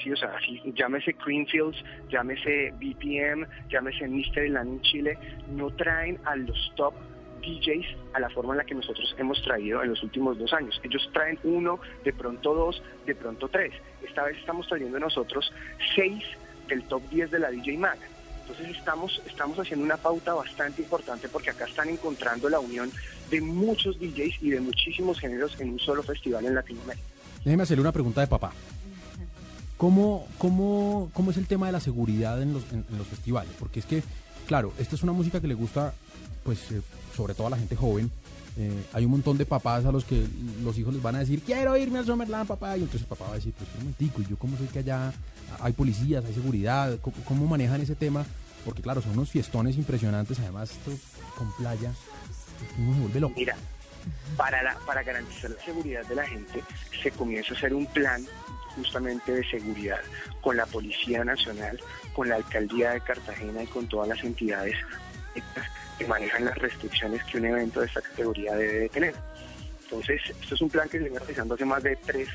Speaker 18: Sí, o sea, llámese Greenfields, llámese BPM, llámese Misterland en Chile, no traen a los top DJs a la forma en la que nosotros hemos traído en los últimos dos años. Ellos traen uno, de pronto dos, de pronto tres. Esta vez estamos trayendo nosotros seis del top 10 de la DJ Mag. Entonces estamos, estamos haciendo una pauta bastante importante porque acá están encontrando la unión de muchos DJs y de muchísimos géneros en un solo festival en Latinoamérica.
Speaker 2: Déjeme hacerle una pregunta de papá. ¿Cómo, cómo, cómo es el tema de la seguridad en los, en, los festivales? Porque es que, claro, esta es una música que le gusta, pues, eh, sobre todo a la gente joven. Eh, hay un montón de papás a los que los hijos les van a decir, quiero irme al Summerland, papá. Y entonces el papá va a decir, pues, un momentico, ¿y yo cómo sé que allá hay policías, hay seguridad? ¿Cómo, cómo manejan ese tema? Porque, claro, son unos fiestones impresionantes, además, esto con playa. Uno se vuelve loco.
Speaker 18: Mira, para, la, para garantizar la seguridad de la gente, se comienza a hacer un plan justamente de seguridad con la Policía Nacional, con la Alcaldía de Cartagena y con todas las entidades que manejan las restricciones que un evento de esta categoría debe de tener. Entonces, esto es un plan que se viene realizando hace más de tres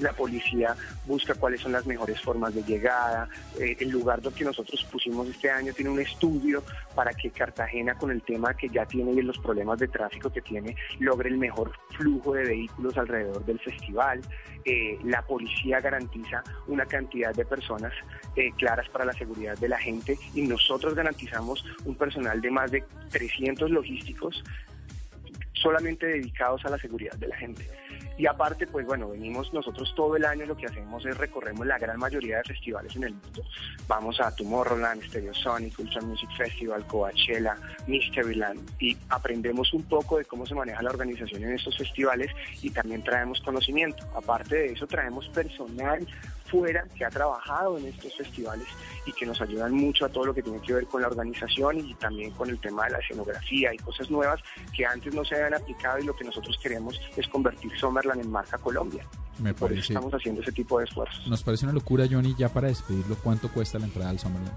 Speaker 18: la policía busca cuáles son las mejores formas de llegada. Eh, el lugar donde nosotros pusimos este año tiene un estudio para que Cartagena, con el tema que ya tiene y los problemas de tráfico que tiene, logre el mejor flujo de vehículos alrededor del festival. Eh, la policía garantiza una cantidad de personas eh, claras para la seguridad de la gente y nosotros garantizamos un personal de más de 300 logísticos solamente dedicados a la seguridad de la gente. Y aparte, pues bueno, venimos nosotros todo el año, lo que hacemos es recorremos la gran mayoría de festivales en el mundo. Vamos a Tomorrowland, Stereosonic, Ultra Music Festival, Coachella, Mysteryland y aprendemos un poco de cómo se maneja la organización en estos festivales y también traemos conocimiento. Aparte de eso, traemos personal fuera que ha trabajado en estos festivales y que nos ayudan mucho a todo lo que tiene que ver con la organización y también con el tema de la escenografía y cosas nuevas que antes no se habían aplicado y lo que nosotros queremos es convertir Summerland en marca Colombia.
Speaker 1: Me
Speaker 18: Por eso
Speaker 1: parece,
Speaker 18: estamos haciendo ese tipo de esfuerzos.
Speaker 1: nos parece una locura, Johnny, ya para despedirlo, ¿cuánto cuesta la entrada al Summerland?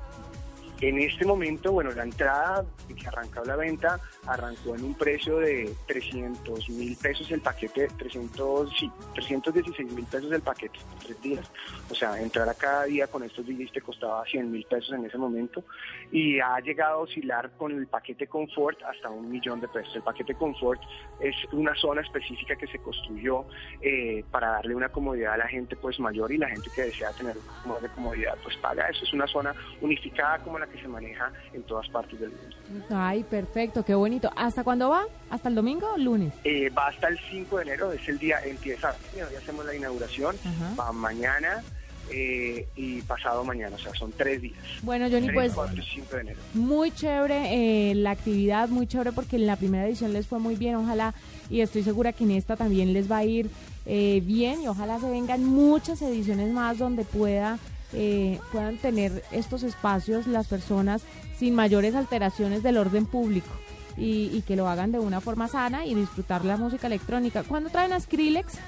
Speaker 18: En este momento, bueno, la entrada que arrancó la venta arrancó en un precio de 300 mil pesos el paquete, 300, sí, 316 mil pesos el paquete, tres días. O sea, entrar a cada día con estos DJs costaba 100 mil pesos en ese momento y ha llegado a oscilar con el paquete Confort hasta un millón de pesos. El paquete Confort es una zona específica que se construyó eh, para darle una comodidad a la gente pues mayor y la gente que desea tener un poco más de comodidad pues paga eso. Es una zona unificada como la que se maneja en todas partes del mundo.
Speaker 3: Ay, perfecto, qué bonito. ¿Hasta cuándo va? ¿Hasta el domingo o lunes?
Speaker 18: Eh, va hasta el 5 de enero, es el día, empieza, hoy hacemos la inauguración, va mañana eh, y pasado mañana, o sea, son tres días.
Speaker 3: Bueno, Johnny,
Speaker 18: 3,
Speaker 3: pues
Speaker 18: 4 y 5 de enero.
Speaker 3: muy chévere eh, la actividad, muy chévere porque en la primera edición les fue muy bien, ojalá, y estoy segura que en esta también les va a ir eh, bien y ojalá se vengan muchas ediciones más donde pueda eh, puedan tener estos espacios las personas sin mayores alteraciones del orden público y, y que lo hagan de una forma sana y disfrutar la música electrónica. ¿Cuándo traen a Skrillex?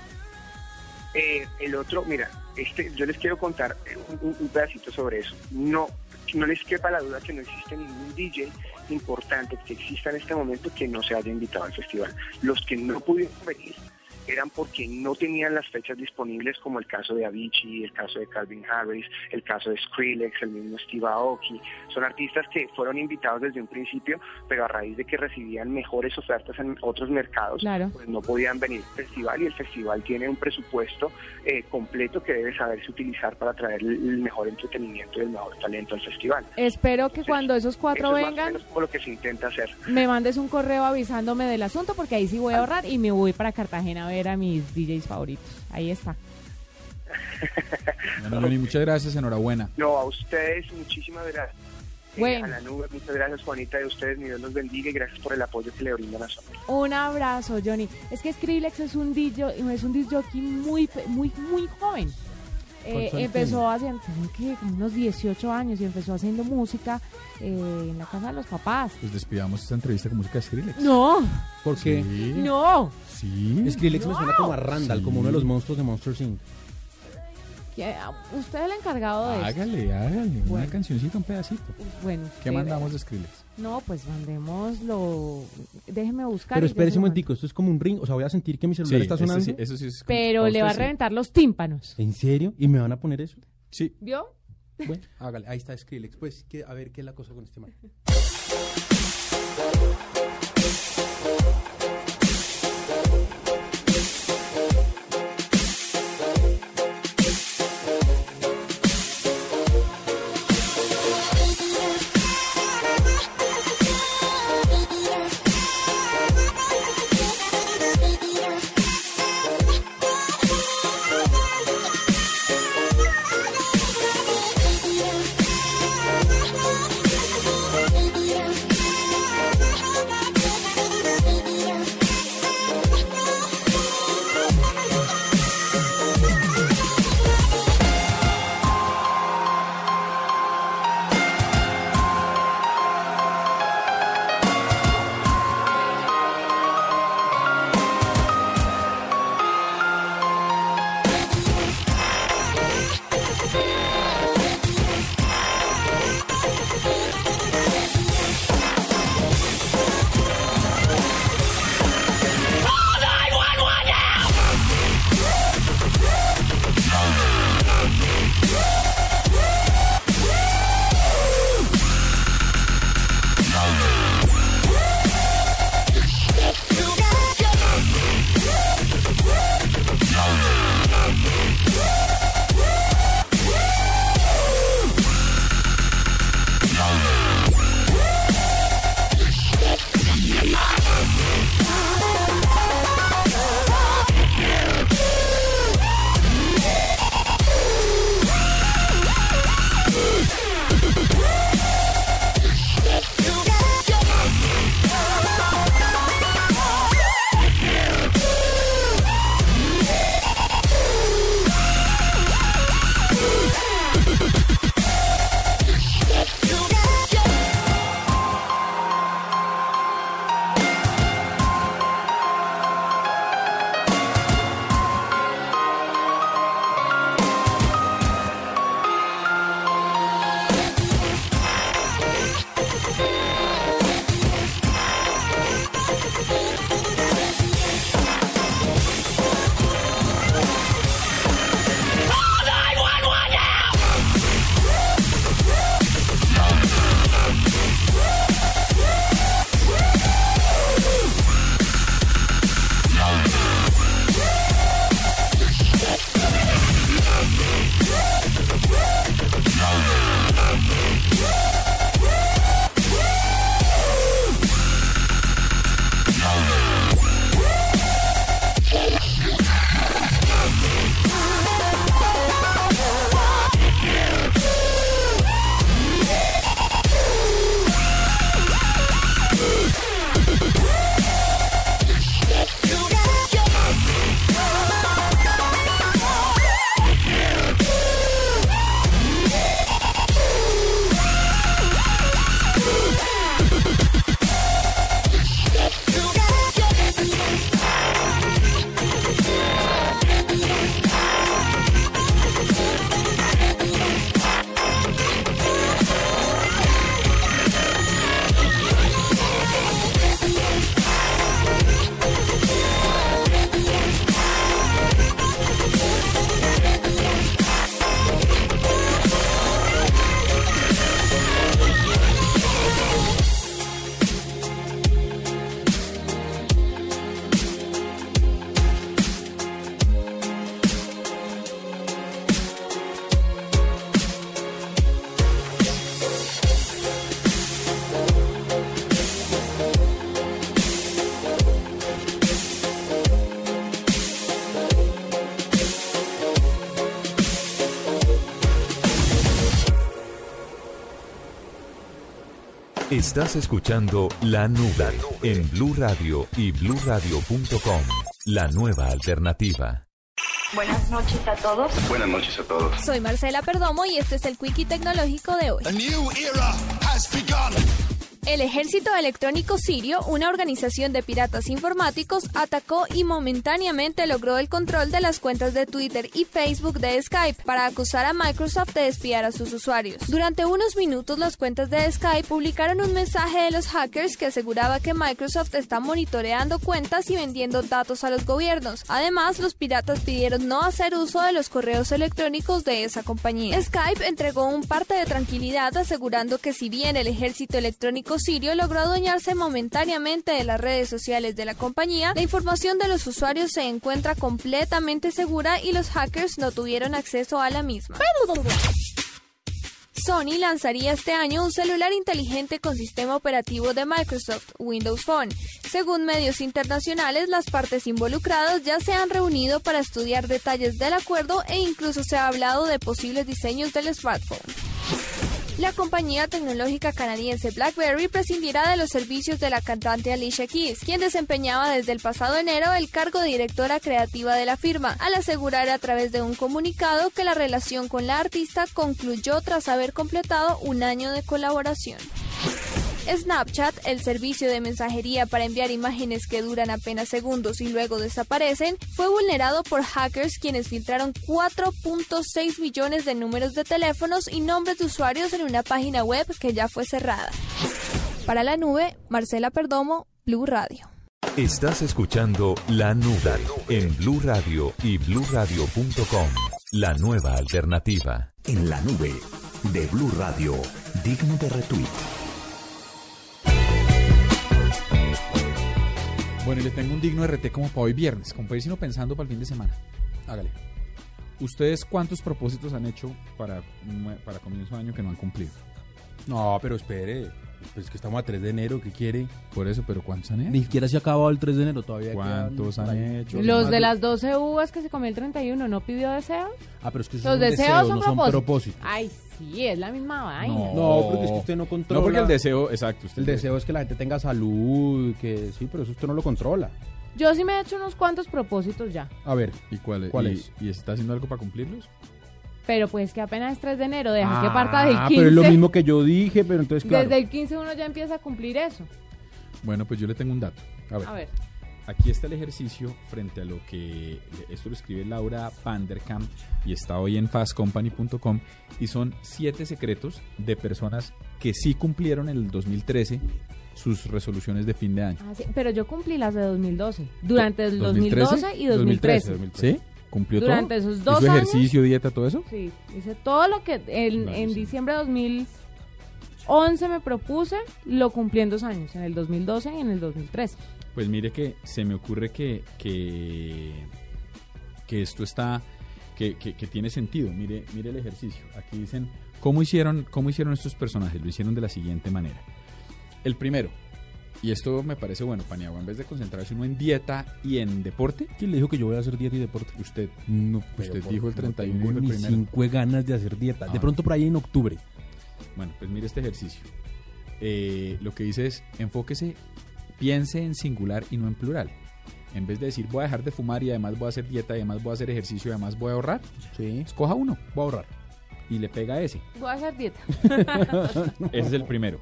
Speaker 18: Eh, el otro, mira, este, yo les quiero contar un, pedacito sobre eso. No, no les quepa la duda que no existe ningún DJ importante que exista en este momento que no se haya invitado al festival. Los que no pudieron venir eran porque no tenían las fechas disponibles, como el caso de Avicii, el caso de Calvin Harris, el caso de Skrillex, el mismo Steve Aoki. Son artistas que fueron invitados desde un principio, pero a raíz de que recibían mejores ofertas en otros mercados,
Speaker 3: Claro.
Speaker 18: pues no podían venir al festival y el festival tiene un presupuesto eh, completo que debe saberse utilizar para traer el mejor entretenimiento y el mejor talento al festival.
Speaker 3: Espero que cuando esos cuatro
Speaker 18: Eso es más o
Speaker 3: vengan,
Speaker 18: menos como lo que se intenta hacer.
Speaker 3: me mandes un correo avisándome del asunto, porque ahí sí voy a ahorrar y me voy para Cartagena a ver a mis DJs favoritos. Ahí está.
Speaker 1: Bueno, Johnny, muchas gracias, enhorabuena.
Speaker 18: No, a ustedes muchísimas gracias. Eh,
Speaker 3: Bueno.
Speaker 18: a la nube, muchas gracias Juanita de ustedes, mi Dios los bendiga y gracias por el apoyo que le brindan a Sony.
Speaker 3: Un abrazo, Johnny. Es que Skrillex es un DJ, es un jockey muy, pe- muy, muy joven. Eh,
Speaker 2: ¿Cuántos años
Speaker 3: empezó haciendo, tiene que, como unos 18 años y empezó haciendo música eh, en la casa de los papás.
Speaker 1: Pues despidamos esta entrevista con música de Skrillex.
Speaker 3: No,
Speaker 2: ¿Por qué?
Speaker 1: Sí.
Speaker 3: no.
Speaker 1: Sí.
Speaker 2: Skrillex me suena como a Randall,
Speaker 1: Sí.
Speaker 2: como uno de los monstruos de Monster Inc.
Speaker 3: Ah, Usted es el encargado de esto.
Speaker 1: Hágale, hágale. Una cancioncita, un pedacito.
Speaker 3: Bueno,
Speaker 1: ¿Qué mandamos de Skrillex?
Speaker 3: No, pues mandémoslo. Déjeme buscar.
Speaker 2: Pero espérese
Speaker 3: se
Speaker 2: un momentico, esto es como un ring, o sea, voy a sentir que mi celular
Speaker 1: Sí,
Speaker 2: está sonando.
Speaker 1: sí, eso sí es.
Speaker 3: Pero le va a reventar los tímpanos.
Speaker 2: ¿En serio? ¿Y me van a poner eso?
Speaker 1: Sí.
Speaker 3: ¿Vio?
Speaker 2: Bueno, hágale, ahí está Skrillex. Pues, que- a ver qué es la cosa con este man.
Speaker 5: Estás escuchando La Nube en Blue Radio y bluradio.com. La nueva alternativa.
Speaker 19: Buenas noches a todos.
Speaker 20: Buenas noches a todos.
Speaker 19: Soy Marcela Perdomo y este es el Quickie Tecnológico de hoy. El Ejército Electrónico Sirio, una organización de piratas informáticos, atacó y momentáneamente logró el control de las cuentas de Twitter y Facebook de Skype para acusar a Microsoft de espiar a sus usuarios. Durante unos minutos, las cuentas de Skype publicaron un mensaje de los hackers que aseguraba que Microsoft está monitoreando cuentas y vendiendo datos a los gobiernos. Además, los piratas pidieron no hacer uso de los correos electrónicos de esa compañía. Skype entregó un parte de tranquilidad asegurando que si bien el ejército electrónico sirio logró adueñarse momentáneamente de las redes sociales de la compañía, la información de los usuarios se encuentra completamente segura y los hackers no tuvieron acceso a la misma. Sony lanzaría este año un celular inteligente con sistema operativo de Microsoft, Windows Phone. Según medios internacionales, las partes involucradas ya se han reunido para estudiar detalles del acuerdo e incluso se ha hablado de posibles diseños del smartphone. La compañía tecnológica canadiense BlackBerry prescindirá de los servicios de la cantante Alicia Keys, quien desempeñaba desde el pasado enero el cargo de directora creativa de la firma, al asegurar a través de un comunicado que la relación con la artista concluyó tras haber completado un año de colaboración. Snapchat, el servicio de mensajería para enviar imágenes que duran apenas segundos y luego desaparecen, fue vulnerado por hackers quienes filtraron 4.6 millones de números de teléfonos y nombres de usuarios en una página web que ya fue cerrada. Para la nube, Marcela Perdomo, Blue Radio.
Speaker 5: Estás escuchando La Nube en Blue Radio y bluradio.com. La nueva alternativa.
Speaker 21: En la nube de Blue Radio, digno de retweet.
Speaker 1: Bueno, y les tengo un digno RT como para hoy viernes, como para ir sino pensando para el fin de semana. Hágale. ¿Ustedes cuántos propósitos han hecho para, para comienzo de año que no han cumplido?
Speaker 2: No, pero espere. Pues que estamos a 3 de enero, ¿qué quiere?
Speaker 1: Por eso, pero ¿cuántos han hecho?
Speaker 2: Ni siquiera se ha acabado el 3 de enero todavía.
Speaker 1: ¿Cuántos han hecho?
Speaker 3: Los de las 12 uvas que se comió el 31, ¿no pidió deseos?
Speaker 2: Ah, pero es que esos
Speaker 3: Los
Speaker 2: son
Speaker 3: deseos
Speaker 2: deseos,
Speaker 3: son
Speaker 2: no son
Speaker 3: propósitos. Ay, sí, es la misma vaina.
Speaker 2: No, porque es que usted no controla.
Speaker 1: No, porque el deseo, exacto. usted
Speaker 2: El deseo es que la gente tenga salud, que sí, pero eso usted no lo controla.
Speaker 3: Yo sí me he hecho unos cuantos propósitos ya.
Speaker 2: A ver,
Speaker 1: ¿Y cuál,
Speaker 2: ¿Cuál
Speaker 1: y-
Speaker 2: es?
Speaker 1: ¿Y está haciendo algo para cumplirlos?
Speaker 3: Pero pues que apenas es 3 de enero, deja que parta del 15.
Speaker 2: Ah, pero es lo mismo que yo dije, pero entonces claro.
Speaker 3: Desde el 15 uno ya empieza a cumplir eso.
Speaker 1: Bueno, pues yo le tengo un dato. A ver.
Speaker 3: A ver.
Speaker 1: Aquí está el ejercicio frente a lo que esto lo escribe Laura Vanderkamp y está hoy en fastcompany.com y son siete secretos de personas que sí cumplieron en el 2013 sus resoluciones de fin de año.
Speaker 3: Ah, sí, Pero yo cumplí las de 2012. Durante el
Speaker 1: 2013?
Speaker 3: 2012 y 2013.
Speaker 1: ¿Sí? ¿Cumplió
Speaker 3: Durante
Speaker 1: todo?
Speaker 3: esos dos
Speaker 1: ¿Hizo
Speaker 3: años?
Speaker 1: ejercicio, dieta, todo eso?
Speaker 3: Sí, hice todo lo que en, en diciembre de 2011 me propuse, lo cumplí en dos años, en el 2012 y en el 2013.
Speaker 1: Pues mire que se me ocurre que, que, que esto está, que, que- que tiene sentido. Mire, mire el ejercicio. Aquí dicen, ¿cómo hicieron, ¿cómo hicieron estos personajes? Lo hicieron de la siguiente manera. El primero, y esto me parece bueno, Paniagua, en vez de concentrarse uno en dieta y en deporte.
Speaker 2: ¿Quién le dijo que yo voy a hacer dieta y deporte?
Speaker 1: Usted, no, usted dijo el
Speaker 2: no
Speaker 1: 31
Speaker 2: tengo
Speaker 1: dijo el
Speaker 2: ni
Speaker 1: primero.
Speaker 2: cinco ganas de hacer dieta. De
Speaker 1: Ah.
Speaker 2: pronto por ahí en octubre.
Speaker 1: Bueno, pues mire este ejercicio. Eh, lo que dice es, enfóquese, piense en singular y no en plural. En vez de decir, voy a dejar de fumar y además voy a hacer dieta y además voy a hacer ejercicio y además voy a ahorrar, escoja uno, voy a ahorrar. Y le pega a ese.
Speaker 3: Voy a hacer dieta.
Speaker 1: Ese es el primero.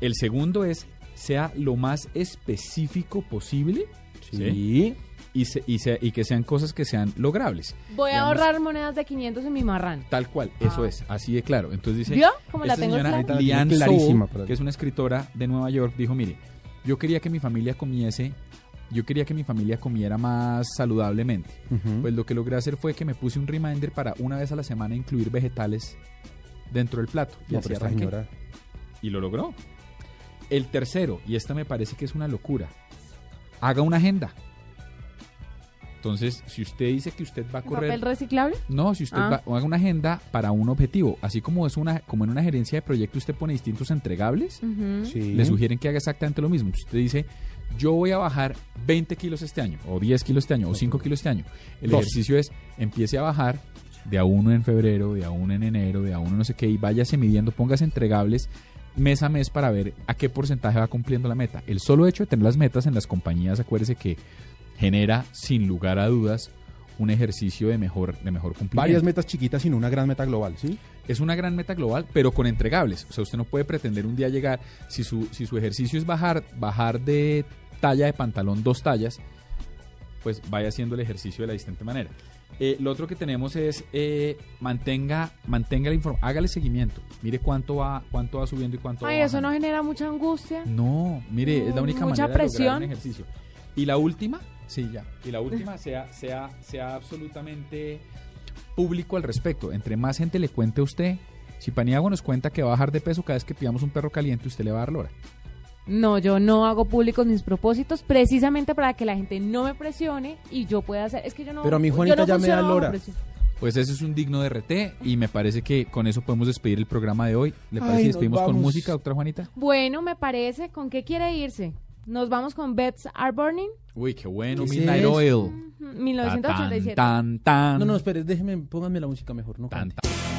Speaker 1: El segundo es, sea lo más específico posible.
Speaker 2: Sí.
Speaker 1: Y, se- y, se- y que sean cosas que sean logrables.
Speaker 3: Voy a ahorrar monedas de 500 en mi marrán.
Speaker 1: Tal cual, eso es, así de claro. Entonces dice,
Speaker 3: ¿Vio? Como la tengo
Speaker 1: señora
Speaker 3: clara.
Speaker 1: Lian
Speaker 2: Clarísima,
Speaker 1: Soul, que es una escritora de Nueva York, dijo, mire, yo quería que mi familia comiese, yo quería que mi familia comiera más saludablemente. Pues lo que logré hacer fue que me puse un reminder para una vez a la semana incluir vegetales dentro del plato. Y
Speaker 2: No,
Speaker 1: así Y lo logró. El tercero, y esta me parece que es una locura, haga una agenda. Entonces, si usted dice que usted va a correr...
Speaker 3: ¿Papel reciclable?
Speaker 1: No, si usted
Speaker 3: Ah.
Speaker 1: va, haga una agenda para un objetivo, así como es una, como en una gerencia de proyecto usted pone distintos entregables.
Speaker 2: Sí.
Speaker 1: le sugieren que haga exactamente lo mismo. Si usted dice, yo voy a bajar 20 kilos este año, o 10 kilos este año, o 5 kilos este año, el
Speaker 2: Dos.
Speaker 1: ejercicio es, empiece a bajar de a uno en febrero, de a uno en enero, de a uno no sé qué, y váyase midiendo, póngase entregables mes a mes para ver a qué porcentaje va cumpliendo la meta. El solo hecho de tener las metas en las compañías, acuérdese que genera sin lugar a dudas un ejercicio de mejor, de mejor cumplimiento.
Speaker 22: Varias metas chiquitas, sino una gran meta global, ¿sí?
Speaker 1: Es una gran meta global, pero con entregables. O sea, usted no puede pretender un día llegar, si su, si su ejercicio es bajar, bajar de talla de pantalón dos tallas, pues vaya haciendo el ejercicio de la distinta manera. Eh, lo otro que tenemos es eh, mantenga, mantenga la información, hágale seguimiento. Mire cuánto va, cuánto va subiendo y cuánto
Speaker 3: Ay,
Speaker 1: va
Speaker 3: eso
Speaker 1: bajando.
Speaker 3: no genera mucha angustia.
Speaker 1: No, mire, es la única
Speaker 3: Mucha
Speaker 1: manera de lograr
Speaker 3: presión.
Speaker 1: un ejercicio. Y la última, sí, ya. Y la última sea, sea, sea absolutamente público al respecto. Entre más gente le cuente a usted, si Paniagua nos cuenta que va a bajar de peso cada vez que pidamos un perro caliente, usted le va a dar lora.
Speaker 3: No, yo no hago públicos mis propósitos precisamente para que la gente no me presione y yo pueda hacer. Es que yo no.
Speaker 22: Pero a mi Juanita
Speaker 3: no
Speaker 22: ya me da lora.
Speaker 1: Pues ese es un digno de RT y me parece que con eso podemos despedir el programa de hoy. ¿Le parece
Speaker 22: Ay,
Speaker 1: si
Speaker 22: nos
Speaker 1: despedimos con música, doctora Juanita?
Speaker 3: Bueno, me parece. ¿Con qué quiere irse? Nos vamos con Beds Are Burning,
Speaker 1: Uy, qué bueno,
Speaker 22: ¿Qué
Speaker 1: Midnight
Speaker 22: eso?
Speaker 1: Oil.
Speaker 3: 1987.
Speaker 1: Tan, tan, tan.
Speaker 22: No, no, espere, déjeme, pónganme la música mejor, ¿no?
Speaker 1: Tan,
Speaker 22: cante.